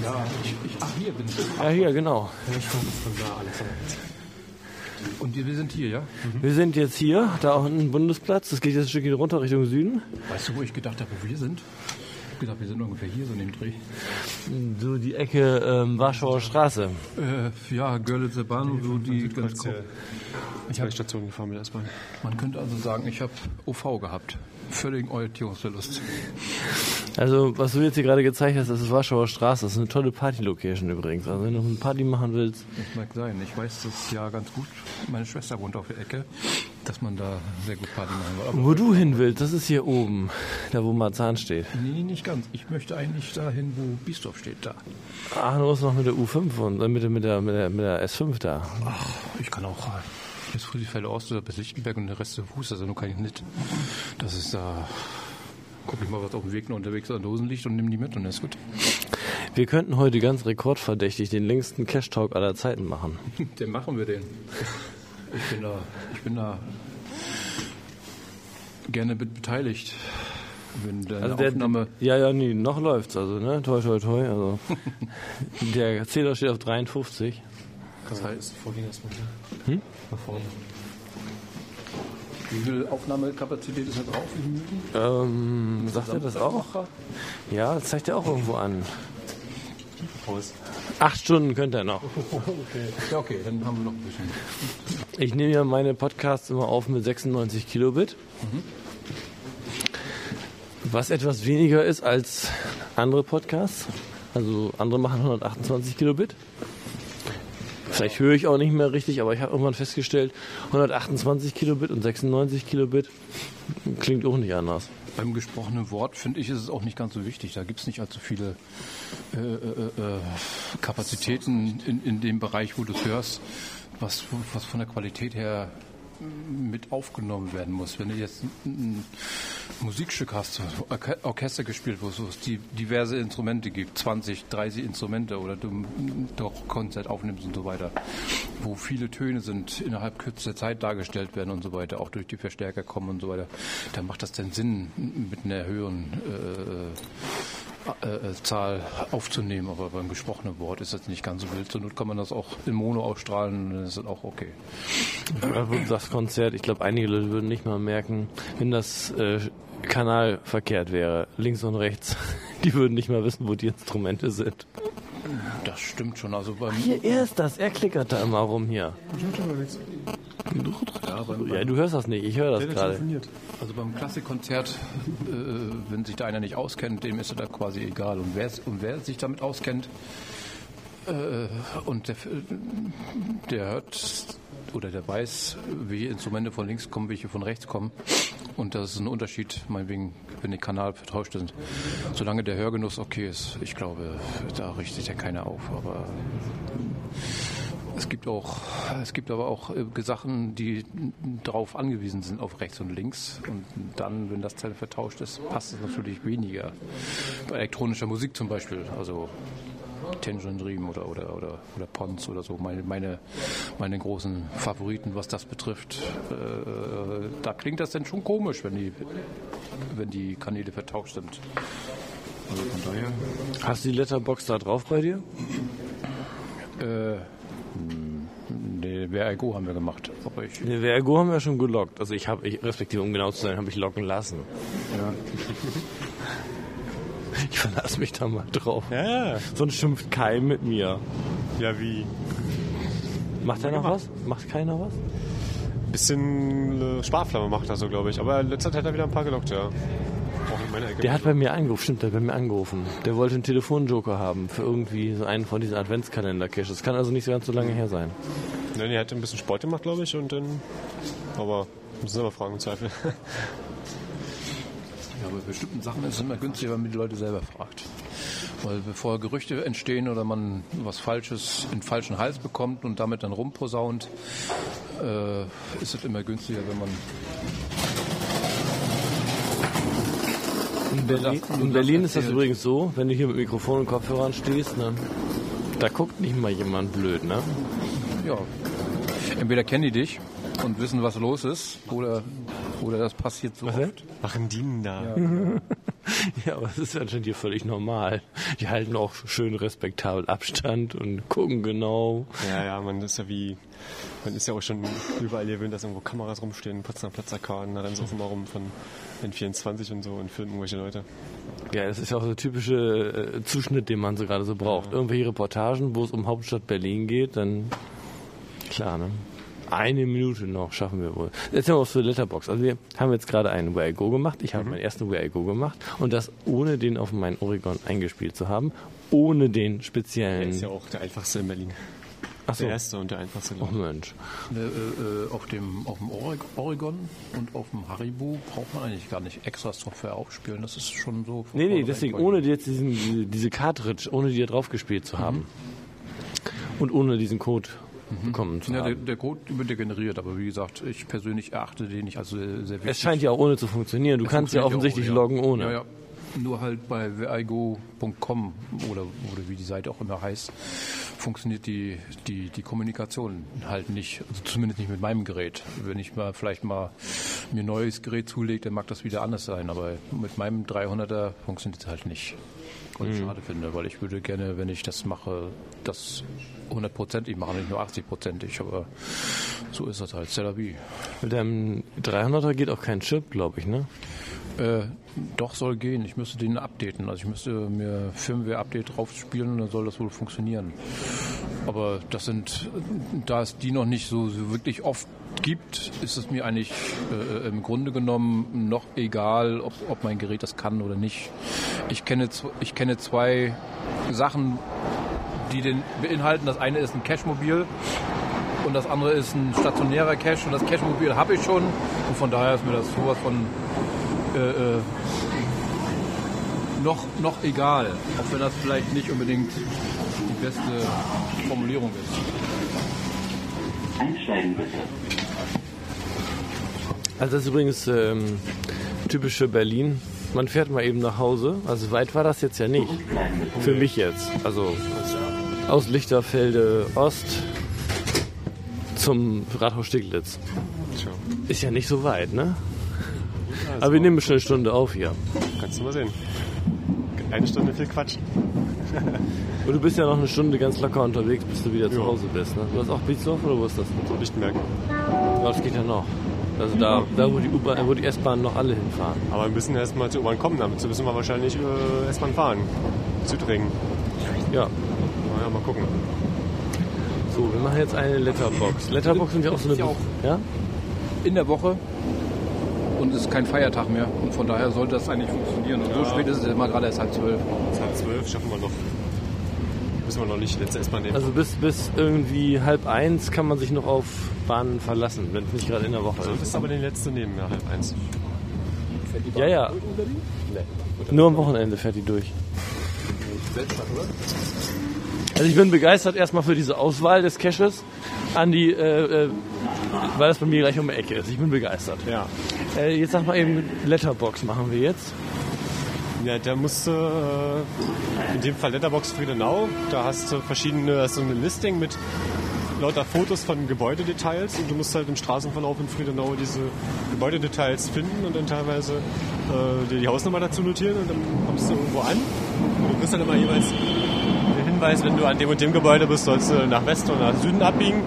Ja, ich, ich, ach, hier bin ich. Ja, hier, genau. Und wir sind hier, ja? Wir sind jetzt hier, da auch ein Bundesplatz. Das geht jetzt ein Stückchen runter Richtung Süden. Weißt du, wo ich gedacht habe, wo wir sind? Ich habe gedacht, wir sind ungefähr hier so in dem Dreh. So die Ecke ähm, Warschauer Straße. Äh, ja, Görlitzer Bahnhof, so die ganz grob. Ich habe Station gefahren mit der S-Bahn. Man könnte also sagen, ich habe OV gehabt. Völligen Orientierungsverlust. Also, was du jetzt hier gerade gezeigt hast, das ist Warschauer Straße. Das ist eine tolle Party-Location übrigens. Also, wenn du eine Party machen willst. Das mag sein. Ich weiß das ja ganz gut. Meine Schwester wohnt auf der Ecke, dass man da sehr gut Party machen will. Aber Wo du hin willst, das ist hier oben, da wo Marzahn steht. nee, nicht ganz. Ich möchte eigentlich dahin, wo Biesdorf steht, da. Ach, du musst noch mit der U5 und äh, mit, der, mit, der, mit, der, mit der S5 da. Ach, ich kann auch äh, bis Friedrichsfelde Ost oder bis Lichtenberg und der Rest zu Fuß, also nur kann ich nicht. Das ist da. Guck ich mal, was auf dem Weg noch unterwegs an Dosen liegt und nimm die mit und das ist gut. Wir könnten heute ganz rekordverdächtig den längsten Cash-Talk aller Zeiten machen. Den machen wir den. Ich bin da, ich bin da gerne mit beteiligt. Wenn deine Also der, Aufnahme, ja, ja, nee, noch läuft's, also, ne? Toi, toi, toi. Also, der Zähler steht auf 53. das heißt, Vorgehen erstmal hier. Hm? Nach vorne. wie viel Aufnahmekapazität ist da drauf? Ähm, sagt er das auch? Ja, das zeigt er auch irgendwo an. Acht Stunden könnte er noch. Ja, okay, dann haben wir noch ein bisschen. Ich nehme ja meine Podcasts immer auf mit 96 Kilobit. Was etwas weniger ist als andere Podcasts. Also andere machen 128 Kilobit. Vielleicht höre ich auch nicht mehr richtig, aber ich habe irgendwann festgestellt, 128 Kilobit und 96 Kilobit klingt auch nicht anders. Beim gesprochenen Wort finde ich, ist es auch nicht ganz so wichtig. Da gibt es nicht allzu viele äh, äh, äh, Kapazitäten in, in dem Bereich, wo du es hörst, was, was von der Qualität her mit aufgenommen werden muss. Wenn du jetzt ein, Musikstück hast, Orche- Orchester gespielt, wo es diverse Instrumente gibt, 20, 30 Instrumente oder du doch Konzert aufnimmst und so weiter, wo viele Töne sind, innerhalb kürzester Zeit dargestellt werden und so weiter, auch durch die Verstärker kommen und so weiter, dann macht das den Sinn, mit einer höheren äh, äh, Zahl aufzunehmen, aber beim gesprochenen Wort ist das nicht ganz so wild. Zur Not kann man das auch in Mono ausstrahlen, dann ist das auch okay. Das Konzert, ich glaube, einige Leute würden nicht mal merken, wenn das äh, Kanal verkehrt wäre, links und rechts. Die würden nicht mal wissen, wo die Instrumente sind. Das stimmt schon. Also beim, Hier, er ist das. Er klickert da immer rum hier. ja, beim, Ja, du hörst das nicht. Ich höre das gerade. also beim Klassikkonzert, äh, wenn sich da einer nicht auskennt, dem ist das quasi egal. Und wer, und wer sich damit auskennt äh, und der, der hört oder der weiß, welche Instrumente von links kommen, welche von rechts kommen. Und das ist ein Unterschied, meinetwegen, wenn die Kanal vertauscht sind. Solange der Hörgenuss okay ist, ich glaube, da richtet ja keiner auf. Aber es gibt auch, es gibt aber auch äh, Sachen, die darauf angewiesen sind, auf rechts und links. Und dann, wenn das Teil vertauscht ist, passt es natürlich weniger. Bei elektronischer Musik zum Beispiel, also Tangerine Dream oder, oder, oder, oder Pons oder so, meine, meine, meine großen Favoriten, was das betrifft. Äh, da klingt das dann schon komisch, wenn die, wenn die Kanäle vertauscht sind. Also von daher. Hast du die Letterbox da drauf bei dir? Äh, nee, WRGO haben wir gemacht. Aber ich, Nee, Vergo haben wir schon gelockt. Also ich habe, ich, respektive um genau zu sein, habe ich locken lassen. ja. Ich verlasse mich da mal drauf. Ja, Sonst schimpft Kai mit mir. ja, wie? Macht er noch was? Macht keiner was? Bisschen äh, Sparflamme macht er so, glaube ich. Aber in letzter Zeit hat er wieder ein paar gelockt, ja. Auch in meiner Ecke. Der hat bei mir angerufen, stimmt, der hat bei mir angerufen. Der wollte einen Telefonjoker haben für irgendwie so einen von diesen Adventskalender-Caches. Das kann also nicht so ganz so lange her sein. Nein, er hat ein bisschen Sport gemacht, glaube ich, und dann. Aber müssen selber fragen im Zweifel. Ja, bei bestimmten Sachen ist es immer günstiger, wenn man die Leute selber fragt. Weil bevor Gerüchte entstehen oder man was Falsches in den falschen Hals bekommt und damit dann rumposaunt, äh, ist es immer günstiger, wenn man In Berlin, in Berlin ist das übrigens so, wenn du hier mit Mikrofon und Kopfhörern stehst, ne, da guckt nicht mal jemand blöd, ne? ja, entweder kennen die dich und wissen, was los ist, oder, oder das passiert so oft. Machen die denn da? Ja, aber das ist anscheinend hier völlig normal. Die halten auch schön respektabel Abstand und gucken genau. Ja, ja, man ist ja wie, man ist ja auch schon überall gewöhnt, dass irgendwo Kameras rumstehen, Potsdamer Platzarkaden, da rennen sie auch immer rum von N24 und so und filmen irgendwelche Leute. Ja, das ist ja auch so der typische äh, Zuschnitt, den man so gerade so braucht. Irgendwelche Reportagen, wo es um Hauptstadt Berlin geht, dann klar, ne? Eine Minute noch schaffen wir wohl. Jetzt haben wir für Letterbox. Also wir haben jetzt gerade einen Where I Go gemacht. Ich habe meinen ersten Where I Go gemacht und das ohne den auf meinen Oregon eingespielt zu haben, ohne den Der speziellen. ist ja auch der einfachste in Berlin. Achso. Der erste und der einfachste. Oh. Mensch. Äh, äh, auf dem, auf dem Oreg- Oregon und auf dem Haribo braucht man eigentlich gar nicht extra Software aufspielen. Das ist schon so. Nee, nee, deswegen ohne jetzt diesen, diese, diese Cartridge, ohne die da drauf gespielt zu haben. Und ohne diesen Code bekommen zu Ja, der, haben. der Code wird ja generiert, aber wie gesagt, ich persönlich erachte den nicht als sehr, wichtig. Es scheint ja auch ohne zu funktionieren. Du Es kannst ja offensichtlich auch, loggen ohne. Ja, ja. Nur halt bei vigo.com oder, oder wie die Seite auch immer heißt, funktioniert die, die, die Kommunikation halt nicht, also zumindest nicht mit meinem Gerät. Wenn ich mal vielleicht mal mir ein neues Gerät zulege, dann mag das wieder anders sein, aber mit meinem 300er funktioniert es halt nicht. Was ich schade finde, weil ich würde gerne, wenn ich das mache, das hundertprozentig machen, nicht nur 80-prozentig, aber so ist das halt. Mit deinem 300er geht auch kein Chip, glaube ich, ne? Äh, doch, soll gehen. Ich müsste den updaten. Also ich müsste mir Firmware-Update draufspielen und dann soll das wohl funktionieren. Aber das sind, da es die noch nicht so, so wirklich oft gibt, ist es mir eigentlich äh, im Grunde genommen noch egal, ob, ob mein Gerät das kann oder nicht. Ich kenne, ich kenne zwei Sachen, die den beinhalten. Das eine ist ein Cache-Mobil und das andere ist ein stationärer Cache und das Cache-Mobil habe ich schon und von daher ist mir das sowas von äh, äh, noch, noch egal, auch wenn das vielleicht nicht unbedingt die beste Formulierung ist. Einsteigen bitte. Also das ist übrigens ähm, typisch für Berlin. Man fährt mal eben nach Hause. Also weit war das jetzt ja nicht. Für mich jetzt. Also aus Lichterfelde Ost zum Rathaus Steglitz. Ist ja nicht so weit, ne? Aber wir nehmen schon eine Stunde auf hier. kannst du mal sehen. Eine Stunde viel Quatsch. Und du bist ja noch eine Stunde ganz locker unterwegs, bis du wieder zu. Hause bist. Ne? Du hast auch Biesdorf oder wo ist das? So Lichtenberg. Ja, das geht ja noch. Also da, da wo die U-Bahn, wo die S-Bahnen noch alle hinfahren. Aber wir müssen erst mal zur U-Bahn kommen, damit müssen wir wahrscheinlich äh, S-Bahn fahren. Südring. Ja. Naja, mal gucken. So, wir machen jetzt eine Letterbox. Letterbox sind ja auch so eine. Ja? In der Woche und es ist kein Feiertag mehr. Und von daher sollte das eigentlich funktionieren. Und so spät ist es immer gerade erst halb zwölf. Bis halb zwölf schaffen wir noch. Müssen wir noch nicht letzte S-Bahn nehmen. Also bis, bis irgendwie halb eins kann man sich noch auf Bahnen verlassen, wenn es nicht gerade in der Woche Du ist. bist aber den letzten nehmen, ja, halb eins. Ja, ja. Nur am Wochenende fährt die durch. Also ich bin begeistert erstmal für diese Auswahl des Caches an die, äh, äh, weil das bei mir gleich um die Ecke ist. Ich bin begeistert. Ja. Äh, jetzt sag mal eben, Letterbox machen wir jetzt. Ja, der musste, äh, in dem Fall Letterbox Friedenau, da hast du verschiedene, hast du ein Listing mit lauter Fotos von Gebäudedetails und du musst halt im Straßenverlauf in Friedenau diese Gebäudedetails finden und dann teilweise äh, dir die Hausnummer dazu notieren und dann kommst du irgendwo an und du kriegst dann immer jeweils den Hinweis, wenn du an dem und dem Gebäude bist, sollst du nach Westen oder nach Süden abbiegen.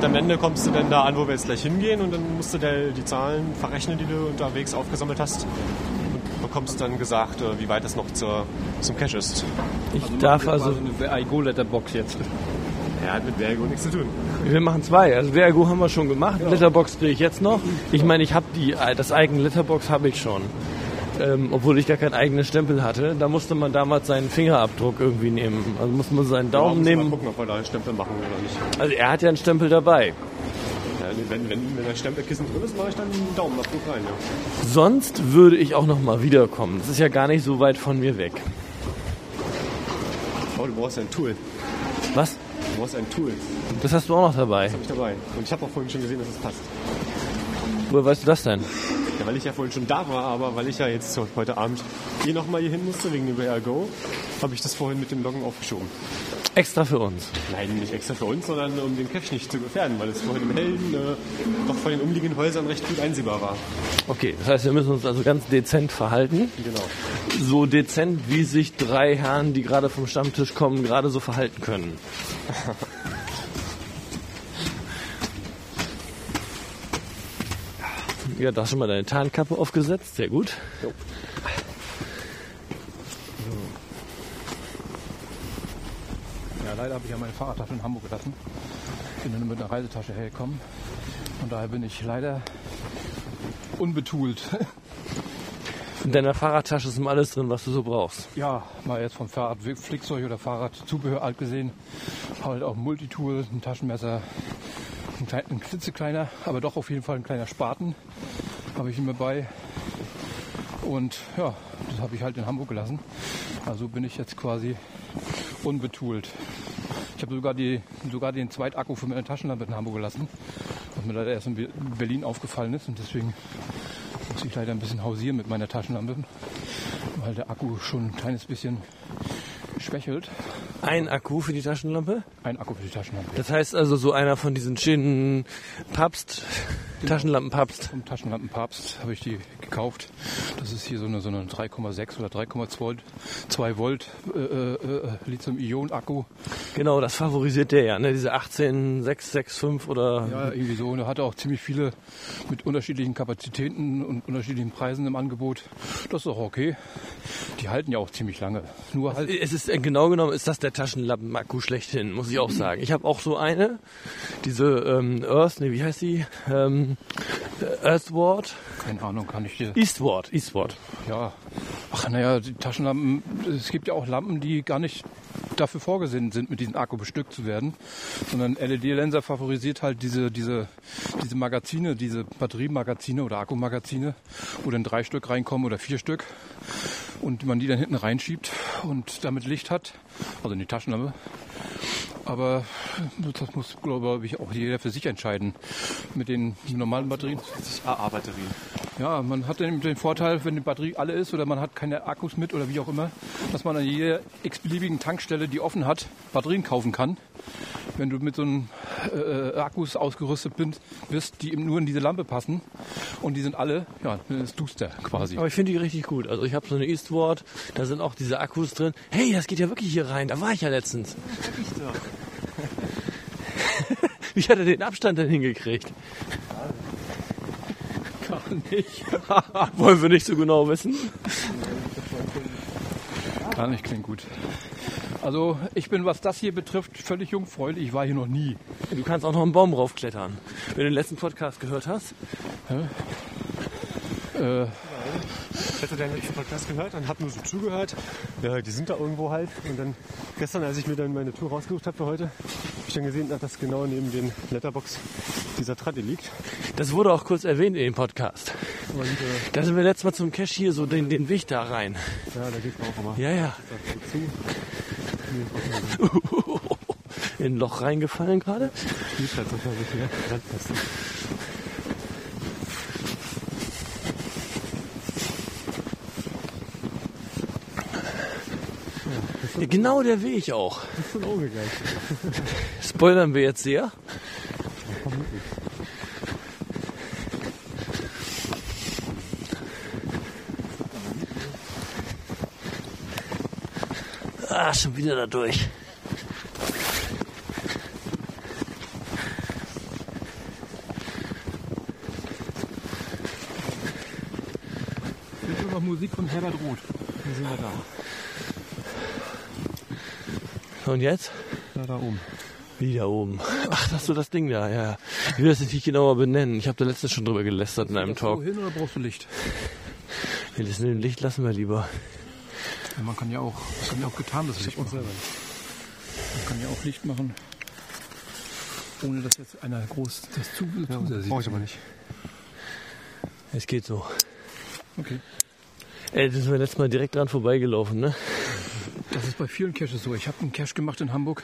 Und am Ende kommst du dann da an, wo wir jetzt gleich hingehen und dann musst du der, die Zahlen verrechnen, die du unterwegs aufgesammelt hast und bekommst dann gesagt, äh, wie weit es noch zur, zum Cache ist. Ich darf also, eine iGo-Letterbox jetzt. Er hat mit Vergo nichts zu tun. wir machen zwei. Also Vergo haben wir schon gemacht. Letterbox kriege ich jetzt noch. Ich meine, ich habe die, das eigene Letterbox habe ich schon. Ähm, obwohl ich gar keinen eigenen Stempel hatte. Da musste man damals seinen Fingerabdruck irgendwie nehmen. Also musste man seinen Daumen wir nehmen. Mal gucken, ob wir da einen Stempel machen oder nicht. Also er hat ja einen Stempel dabei. Ja, wenn, wenn, wenn das Stempelkissen drin ist, mache ich dann einen Daumenabdruck rein. Ja. Sonst würde ich auch noch mal wiederkommen. Das ist ja gar nicht so weit von mir weg. Oh, du brauchst ein Tool. Was? Du brauchst ein Tool. Das hast du auch noch dabei. Hab ich dabei. Und ich habe auch vorhin schon gesehen, dass es passt. Woher weißt du das denn? Ja, weil ich ja vorhin schon da war, aber weil ich ja jetzt heute Abend eh nochmal hier hin musste, wegen dem Go, habe ich das vorhin mit dem Loggen aufgeschoben. Extra für uns. Nein, nicht extra für uns, sondern um den Cache nicht zu gefährden, weil es vorhin im Hellen äh, doch von den umliegenden Häusern recht gut einsehbar war. Okay, das heißt, wir müssen uns also ganz dezent verhalten. Genau. So dezent, wie sich drei Herren, die gerade vom Stammtisch kommen, gerade so verhalten können. Ja, da hast du schon mal deine Tarnkappe aufgesetzt. Sehr gut. Ja, leider habe ich ja meine Fahrradtasche in Hamburg gelassen. Bin dann mit einer Reisetasche hergekommen. Und daher bin ich leider unbetoolt. In deiner Fahrradtasche ist immer alles drin, was du so brauchst. Ja, mal jetzt vom Fahrrad Flickzeug oder Fahrradzubehör alt gesehen. Halt auch ein Multitool, ein Taschenmesser, ein, klein, ein klitzekleiner, aber doch auf jeden Fall ein kleiner Spaten habe ich immer bei. Und ja, das habe ich halt in Hamburg gelassen. Also bin ich jetzt quasi unbetoolt. Ich habe sogar, die, sogar den Zweitakku für meine Taschenlampe in Hamburg gelassen, was mir leider erst in Be- Berlin aufgefallen ist. Und deswegen muss ich leider ein bisschen hausieren mit meiner Taschenlampe, weil der Akku schon ein kleines bisschen schwächelt. Ein Akku für die Taschenlampe. Ein Akku für die Taschenlampe. Das heißt also so einer von diesen schönen Papst, Taschenlampenpapst. Vom Taschenlampenpapst habe ich die gekauft. Das ist hier so eine, so eine 3,6 oder 3,2 Volt, 2 Volt äh, äh, Lithium-Ionen-Akku. Genau, das favorisiert der ja, ne? Diese 18665 oder Ja, irgendwie so. Und er hatte auch ziemlich viele mit unterschiedlichen Kapazitäten und unterschiedlichen Preisen im Angebot. Das ist auch okay. Die halten ja auch ziemlich lange. Nur halt. Es ist äh, genau genommen ist das der Taschenlampenakku schlechthin, muss ich auch sagen. Ich habe auch so eine, diese ähm, Earth, nee, wie heißt die? Ähm, Earthward, Keine Ahnung, kann ich dir. Eastward, Eastward. Ja. Ach naja, die Taschenlampen, es gibt ja auch Lampen, die gar nicht dafür vorgesehen sind, mit diesem Akku bestückt zu werden, sondern LED-Lenser favorisiert halt diese, diese, diese Magazine, diese Batteriemagazine oder Akkumagazine, wo dann drei Stück reinkommen oder vier Stück und man die dann hinten reinschiebt und damit Licht hat, also in die Taschenlampe. Aber das muss, glaube ich, auch jeder für sich entscheiden. Mit den normalen Batterien. AA-Batterien. Ja, man hat den, den Vorteil, wenn die Batterie alle ist oder man hat keine Akkus mit oder wie auch immer, dass man an jeder x-beliebigen Tankstelle, die offen hat, Batterien kaufen kann. Wenn du mit so einem äh, Akkus ausgerüstet bist, bist, die eben nur in diese Lampe passen und die sind alle, ja, dann ist duster quasi. Aber ich finde die richtig gut. Also ich habe so eine Eastward, da sind auch diese Akkus drin. Hey, das geht ja wirklich hier rein. Da war ich ja letztens. Wie hat er den Abstand denn hingekriegt? Gar nicht. Wollen wir nicht so genau wissen. Gar nicht klingt gut. Also ich bin, was das hier betrifft, völlig jungfräulich. Ich war hier noch nie. Du kannst auch noch einen Baum raufklettern. Wenn du den letzten Podcast gehört hast. Äh, Ich hatte deinen letzten Podcast gehört und habe nur so zugehört. Ja, die sind da irgendwo halt. Und dann gestern, als ich mir dann meine Tour rausgesucht habe für heute, habe ich dann gesehen, dass genau neben den Letterbox dieser Tratte liegt. Das wurde auch kurz erwähnt in dem Podcast. Und äh, Da sind wir letztes Mal zum Cache hier so den, den Weg da rein. ja, da geht man auch immer Ja, ja. In ein Loch reingefallen gerade. Liegt halt total so viele Randfesten. Ja, genau der Weg auch. Spoilern wir jetzt sehr. Ah, schon wieder da durch. noch Musik von Herbert Roth. Dann sind wir da. Und jetzt? Ja, da oben. Wieder oben. Ach, das ist so das Ding da, ja. Ich will das nicht genauer benennen. Ich habe da letztens schon drüber gelästert in einem Talk. Wohin oder brauchst du Licht? Nee, das mit dem Licht lassen wir lieber. Ja, man kann ja auch, man kann ja auch getan das Licht machen. Man kann ja auch Licht machen, ohne dass jetzt einer groß das zu, sieht. Brauche ich aber nicht. Es geht so. Okay. Ey, das sind wir letztes Mal direkt dran vorbeigelaufen, ne? Bei vielen Caches so. Ich habe einen Cache gemacht in Hamburg.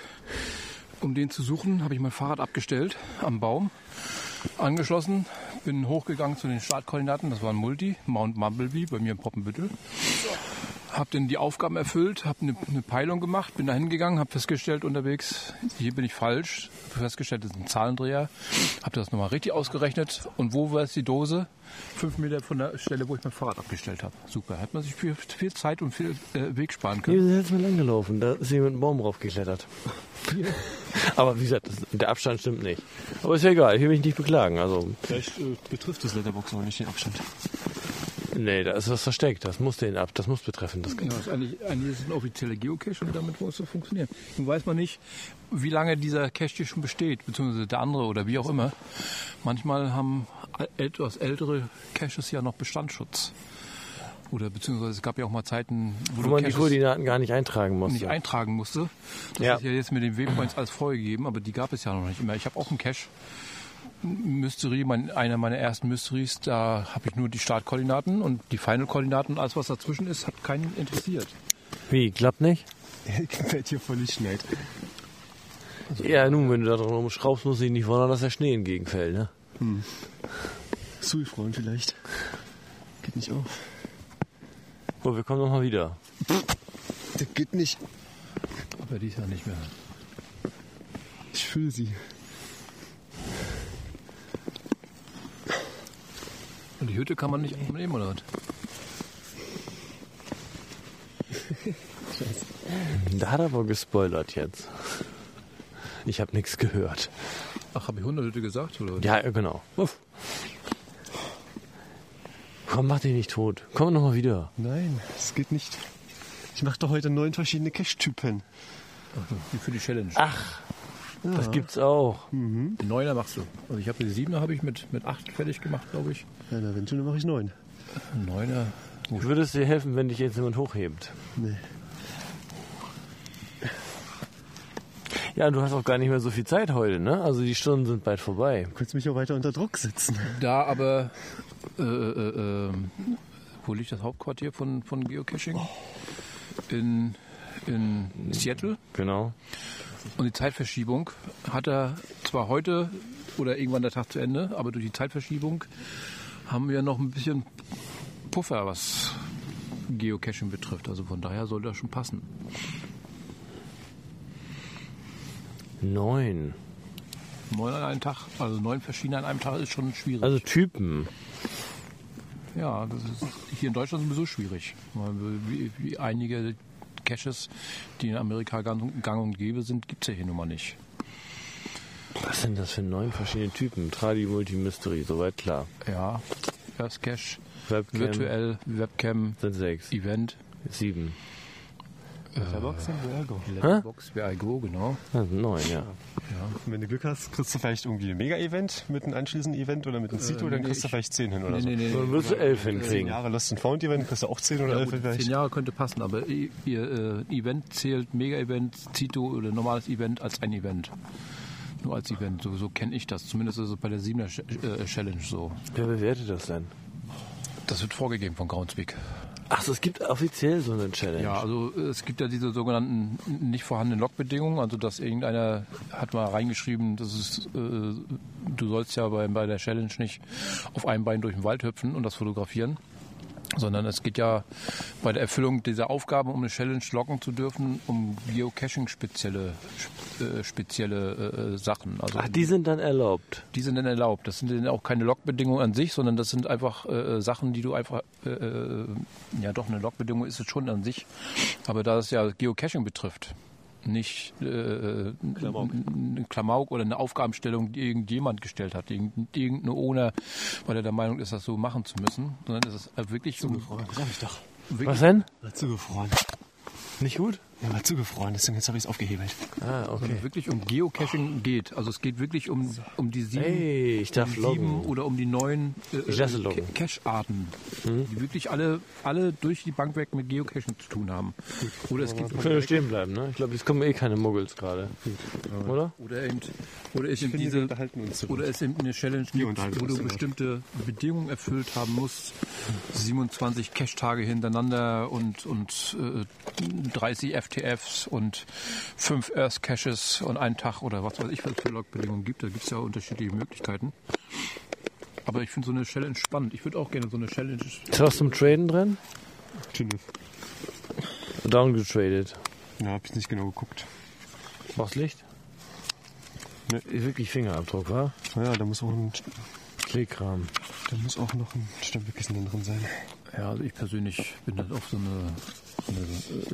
Um den zu suchen, habe ich mein Fahrrad abgestellt am Baum, angeschlossen, bin hochgegangen zu den Startkoordinaten. Das war ein Multi, Mount Mumblebee, bei mir in Poppenbüttel. Habe dann die Aufgaben erfüllt, habe eine, eine Peilung gemacht, bin da hingegangen, habe festgestellt unterwegs, hier bin ich falsch, festgestellt, das ist ein Zahlendreher, habe das nochmal richtig ausgerechnet und wo war jetzt die Dose? Fünf Meter von der Stelle, wo ich mein Fahrrad abgestellt habe. Super, hat man sich viel, viel Zeit und viel äh, Weg sparen können. wir sind jetzt mal lang gelaufen. Da ist jemand mit einem Baum raufgeklettert. Aber wie gesagt, der Abstand stimmt nicht. Aber ist ja egal, ich will mich nicht beklagen. Also, Vielleicht äh, betrifft das Letterbox aber nicht den Abstand. Nee, da ist was versteckt. Das muss den ab, das muss betreffen. Das, Ja, ist eigentlich, eigentlich ist es ein offizieller Geocache und damit muss es funktionieren. Nun weiß man nicht, wie lange dieser Cache hier schon besteht, beziehungsweise der andere oder wie auch immer. Manchmal haben etwas ältere Caches ja noch Bestandsschutz. Oder beziehungsweise es gab ja auch mal Zeiten, wo, wo du man die Koordinaten gar nicht eintragen muss. nicht eintragen musste. Das Ja. ist ja jetzt mit den Waypoints als vorgegeben, aber die gab es ja noch nicht immer. Ich habe auch einen Cache. Mystery, mein, einer meiner ersten Mysteries, da habe ich nur die Startkoordinaten und die Final-Koordinaten, alles was dazwischen ist, hat keinen interessiert. Wie, klappt nicht? Fällt hier voll schneit. Ja, nun, wenn du da dran rumschraubst, musst du dich nicht wundern, dass der Schnee entgegenfällt, ne? Sulfrauen vielleicht. Geht nicht auf. Oh, wir kommen noch mal wieder. Das geht nicht. Aber dies Jahr nicht mehr. Ich fühle sie. Die Hütte kann man nicht nehmen, oder was? Da hat er aber gespoilert jetzt. Ich habe nichts gehört. Ach, habe ich Hundehütte gesagt, oder? Ja, genau. Uff. Komm, mach dich nicht tot. Komm noch mal wieder. Nein, es geht nicht. Ich mache doch heute neun verschiedene Cache-Typen. Wie für die Challenge. Ach, das gibt's auch. Die Neuner machst du. Also ich habe die Siebener habe ich mit, mit acht fertig gemacht, glaube ich. Ja, na, wenn schon, dann mache ich neun. Neuner. Würde es dir helfen, wenn dich jetzt jemand hochhebt? Nee. Ja, du hast auch gar nicht mehr so viel Zeit heute, ne? Also die Stunden sind bald vorbei. Du kannst mich auch weiter unter Druck setzen. Da aber, äh, äh, äh, wo liegt das Hauptquartier von, von Geocaching? In in Seattle. Genau. Und die Zeitverschiebung hat er zwar heute oder irgendwann der Tag zu Ende, aber durch die Zeitverschiebung haben wir noch ein bisschen Puffer, was Geocaching betrifft. Also von daher soll das schon passen. Neun. Neun an einem Tag, also neun verschiedene an einem Tag ist schon schwierig. Also Typen. ja, das ist hier in Deutschland sowieso schwierig. Weil Wie, wie einige Caches, die in Amerika gang, und gäbe sind, gibt es ja hier nun mal nicht. Was sind das für neun verschiedene Typen? Tradi, Multi, Mystery, soweit klar. Ja, First Cache, Webcam virtuell, Webcam, sind sechs. Event, Sieben. Letterbox und Ergo. Letterbox, Where I Go, genau. Das sind neun, ja. Und wenn du Glück hast, kriegst du vielleicht irgendwie ein Mega-Event mit einem anschließenden Event oder mit einem Zito, dann nee, kriegst du ich- vielleicht 10 hin oder Nee, so. nee, nee, Dann wirst du elf Zehn hinkriegen. Jahre Lost and Found Event, kriegst du auch 10 oder Ja, 11 gut, vielleicht. zehn Jahre könnte passen, aber i- ihr äh, Event zählt Mega-Event, Zito oder normales Event als ein Event. Nur als Event, so, so kenne ich das. Zumindest ist es bei der 7er Ch- äh, Challenge so. Wer bewertet das denn? Das wird vorgegeben von Groundspeak. Ach so, es gibt offiziell so eine Challenge. Ja, also äh, es gibt ja diese sogenannten nicht vorhandenen Logbedingungen, also dass irgendeiner hat mal reingeschrieben, das ist, äh, du sollst ja bei, bei der Challenge nicht auf einem Bein durch den Wald hüpfen und das fotografieren, sondern es geht ja bei der Erfüllung dieser Aufgaben, um eine Challenge loggen zu dürfen, um Geocaching spezielle äh, spezielle äh, Sachen. Also Ach, die sind dann erlaubt. die sind dann erlaubt. Das sind dann auch keine Logbedingungen an sich, sondern das sind einfach äh, Sachen, die du einfach, äh, äh, ja doch, eine Logbedingung ist es schon an sich, aber da es ja Geocaching betrifft, nicht äh, Klamauk. eine Klamauk oder eine Aufgabenstellung, die irgendjemand gestellt hat, irgend- irgendeine Owner, weil er der Meinung ist, das so machen zu müssen, sondern es ist wirklich so Sag ich doch. Was denn? Zugefroren. Nicht gut? Ja, war zugefroren, deswegen jetzt habe ich es aufgehebelt. Ah, okay. sondern wirklich um Geocaching geht. Also es geht wirklich um, um die sieben, Hey, ich darf um sieben oder um die neun äh, Ich äh, Cache-Arten, die wirklich alle, alle durch die Bank weg mit Geocaching zu tun haben. Oder es gibt Können wir stehen bleiben, ne? Ich glaube, jetzt kommen eh keine Muggels gerade. Oder? oder eben, oder es eben finde, diese oder es eben eine Challenge gibt, wo du bestimmte Bedingungen erfüllt haben musst, 27 Cache-Tage hintereinander und und äh, 30 FTFs und 5 Earth Caches und einen Tag oder was weiß ich, was es für Logbedingungen gibt. Da gibt es ja unterschiedliche Möglichkeiten. Aber ich finde so eine Challenge spannend. Ich würde auch gerne so eine Challenge. Ist was zum Traden drin? Tschüss. Downgetradet. Ja, hab ich nicht genau geguckt. Brauchst Licht? Nee. Ist wirklich Fingerabdruck, wa? Ja, da muss auch, ein, Kleekram. da muss auch noch ein Stempelkissen drin sein. Ja, also ich persönlich bin dann auf so eine, so eine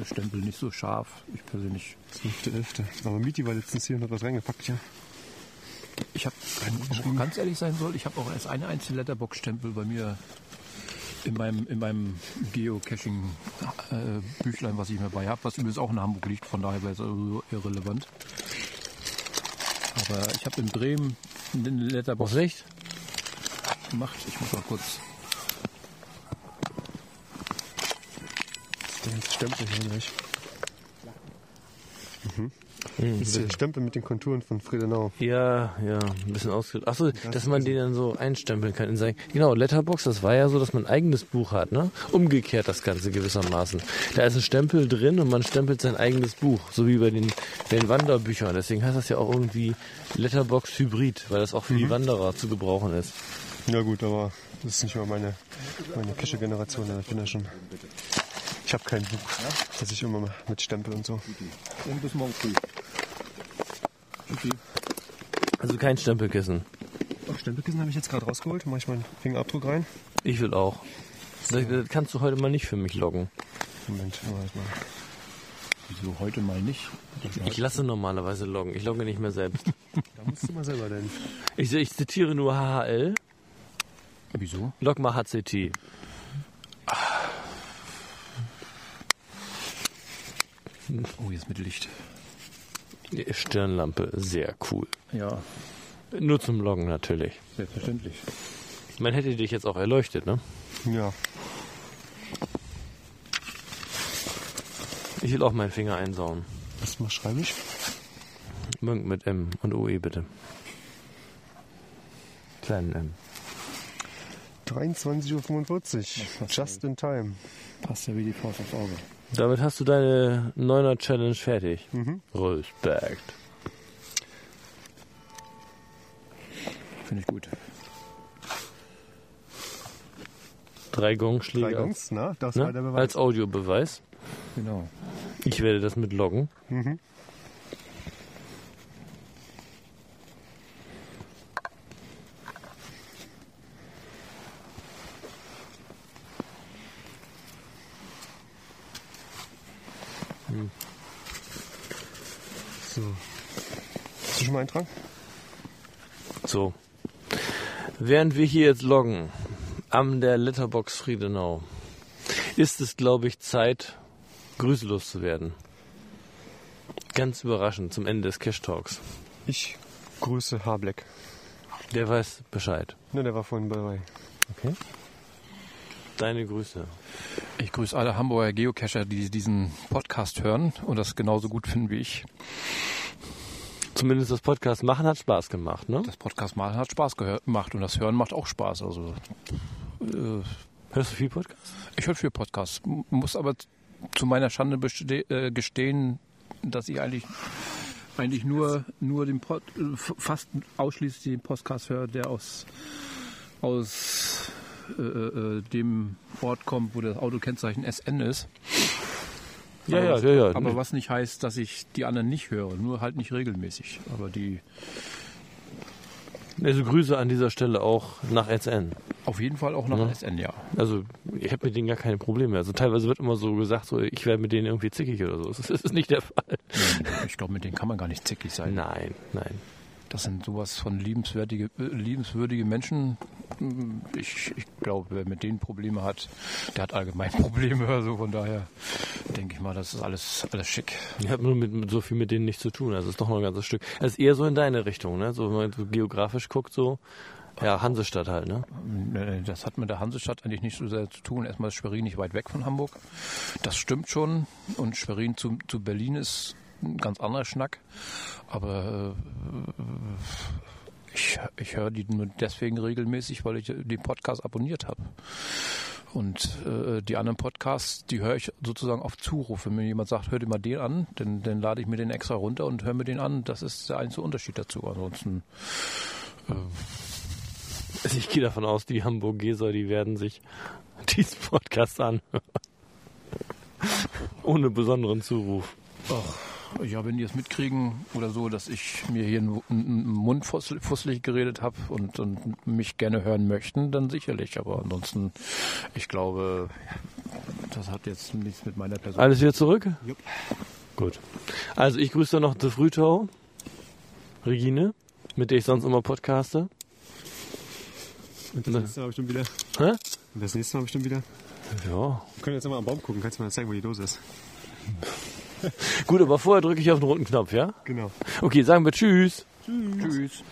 äh, Stempel nicht so scharf. Ich persönlich 12.11. Aber Miti war letztens hier und hat was reingepackt, ja. Ich habe, ganz ehrlich sein soll, ich habe auch erst eine einzige Letterbox-Stempel bei mir in meinem, in meinem Geocaching-Büchlein, was ich mir bei habe, was übrigens auch in Hamburg liegt, von daher wäre es also irrelevant. Aber ich habe in Bremen eine Letterbox Brauchst Licht? gemacht. Ich muss mal kurz. Ist Stempel hier gleich. Mhm. Das ist der Stempel mit den Konturen von Friedenau. Ja, ja, ein bisschen ausgedrückt. Achso, dass man den dann so einstempeln kann in sein. Genau, Letterbox, das war ja so, dass man ein eigenes Buch hat, ne? Umgekehrt das Ganze gewissermaßen. Da ist ein Stempel drin und man stempelt sein eigenes Buch, so wie bei den, den Wanderbüchern. Deswegen heißt das ja auch irgendwie Letterbox Hybrid, weil das auch für die Wanderer zu gebrauchen ist. Ja gut, aber das ist nicht mal meine, meine Kesche-Generation. aber Ich bin ja schon... Ich habe kein Buch, das ich immer mal mit Stempel und so. Und bis morgen früh. Okay. Also kein Stempelkissen. Ach, Stempelkissen habe ich jetzt gerade rausgeholt. Mache ich meinen Fingerabdruck rein. Ich will auch. Das, das kannst du heute mal nicht für mich loggen. Moment, warte mal. Wieso heute mal nicht? Ich lasse normalerweise loggen. Ich logge nicht mehr selbst. Da musst du mal selber denn. Ich, ich zitiere nur HHL. Wieso? Log mal HCT. Oh, jetzt mit Licht. Stirnlampe, sehr cool. Ja, Nur zum Loggen natürlich. selbstverständlich. Man hätte dich jetzt auch erleuchtet, ne? Ja. Ich will auch meinen Finger einsauen. Was mal schreibe ich? Mönk mit M und OE bitte. Kleinen M. 23.45 Uhr. Just in time. Passt ja wie die Faust aufs Auge. Damit hast du deine 9er Challenge fertig. Respekt. Finde ich gut. Drei Gongschläge Drei Gongs, na, das ne? war der Beweis. als Audiobeweis. Genau. Ich werde das mit loggen. So. Du schon mal eintragen? So. Während wir hier jetzt loggen, am der Letterbox Friedenau, ist es, glaube ich, Zeit, grüßelos zu werden. Ganz überraschend zum Ende des Cash Talks. Ich grüße Hableck. Der weiß Bescheid. Ne, der war vorhin dabei. Okay. Deine Grüße. Ich grüße alle Hamburger Geocacher, die diesen Podcast hören und das genauso gut finden wie ich. Zumindest das Podcast machen hat Spaß gemacht, ne? Das Podcast machen hat Spaß gehört, gemacht und das Hören macht auch Spaß. Also äh, Hörst du viel Podcast? ich höre viel Podcasts, m- muss aber zu meiner Schande äh, gestehen, dass ich eigentlich eigentlich nur nur den Pod, äh, fast ausschließlich den Podcast höre, der aus aus äh, äh, dem Ort kommt, wo das Autokennzeichen SN ist. Ja, aber ja, was, ja, ja. Aber was nicht heißt, dass ich die anderen nicht höre, nur halt nicht regelmäßig. Aber die Also Grüße an dieser Stelle auch nach SN. auf jeden Fall auch nach Ja. SN, ja. Also ich habe mit denen gar keine Probleme. Also teilweise wird immer so gesagt, so ich werde mit denen irgendwie zickig oder so. Das ist, das ist nicht der Fall. Ich glaube, mit denen kann man gar nicht zickig sein. Nein, nein. Das sind sowas von liebenswürdige, liebenswürdige Menschen. Ich, ich glaube, wer mit denen Probleme hat, der hat allgemein Probleme. Also von daher denke ich mal, das ist alles, alles schick. Ich habe nur mit, mit so viel mit denen nichts zu tun. Also es ist doch noch ein ganzes Stück. Es ist eher so in deine Richtung, ne? So wenn man so geografisch guckt, so ja Hansestadt halt, ne? Äh, Das hat mit der Hansestadt eigentlich nicht so sehr zu tun. Erstmal ist Schwerin nicht weit weg von Hamburg. Das stimmt schon. Und Schwerin zu, zu Berlin ist ein ganz anderer Schnack. Aber äh, ich, ich höre die nur deswegen regelmäßig, weil ich den Podcast abonniert habe. Und äh, die anderen Podcasts, die höre ich sozusagen auf Zuruf. Wenn mir jemand sagt, hör dir mal den an, dann, dann lade ich mir den extra runter und höre mir den an. Das ist der einzige Unterschied dazu. Ansonsten Also ich gehe davon aus, die Hamburgeser, die werden sich diesen Podcast anhören. Ohne besonderen Zuruf. Ach, ja, wenn die es mitkriegen oder so, dass ich mir hier einen Mund fussel- fusselig geredet habe und, und mich gerne hören möchten, dann sicherlich. Aber ansonsten, ich glaube, das hat jetzt nichts mit meiner Person. Alles wieder zurück? Gut. Also ich grüße noch The Frühtau, Regine, mit der ich sonst immer podcaste. Das nächste Mal bestimmt wieder. Hä? Das nächste Mal bestimmt wieder. Ja. Wir können jetzt mal am Baum gucken. Kannst du mal zeigen, wo die Dose ist? Gut, aber vorher drücke ich auf den roten Knopf, ja? Genau. Okay, sagen wir Tschüss. Tschüss.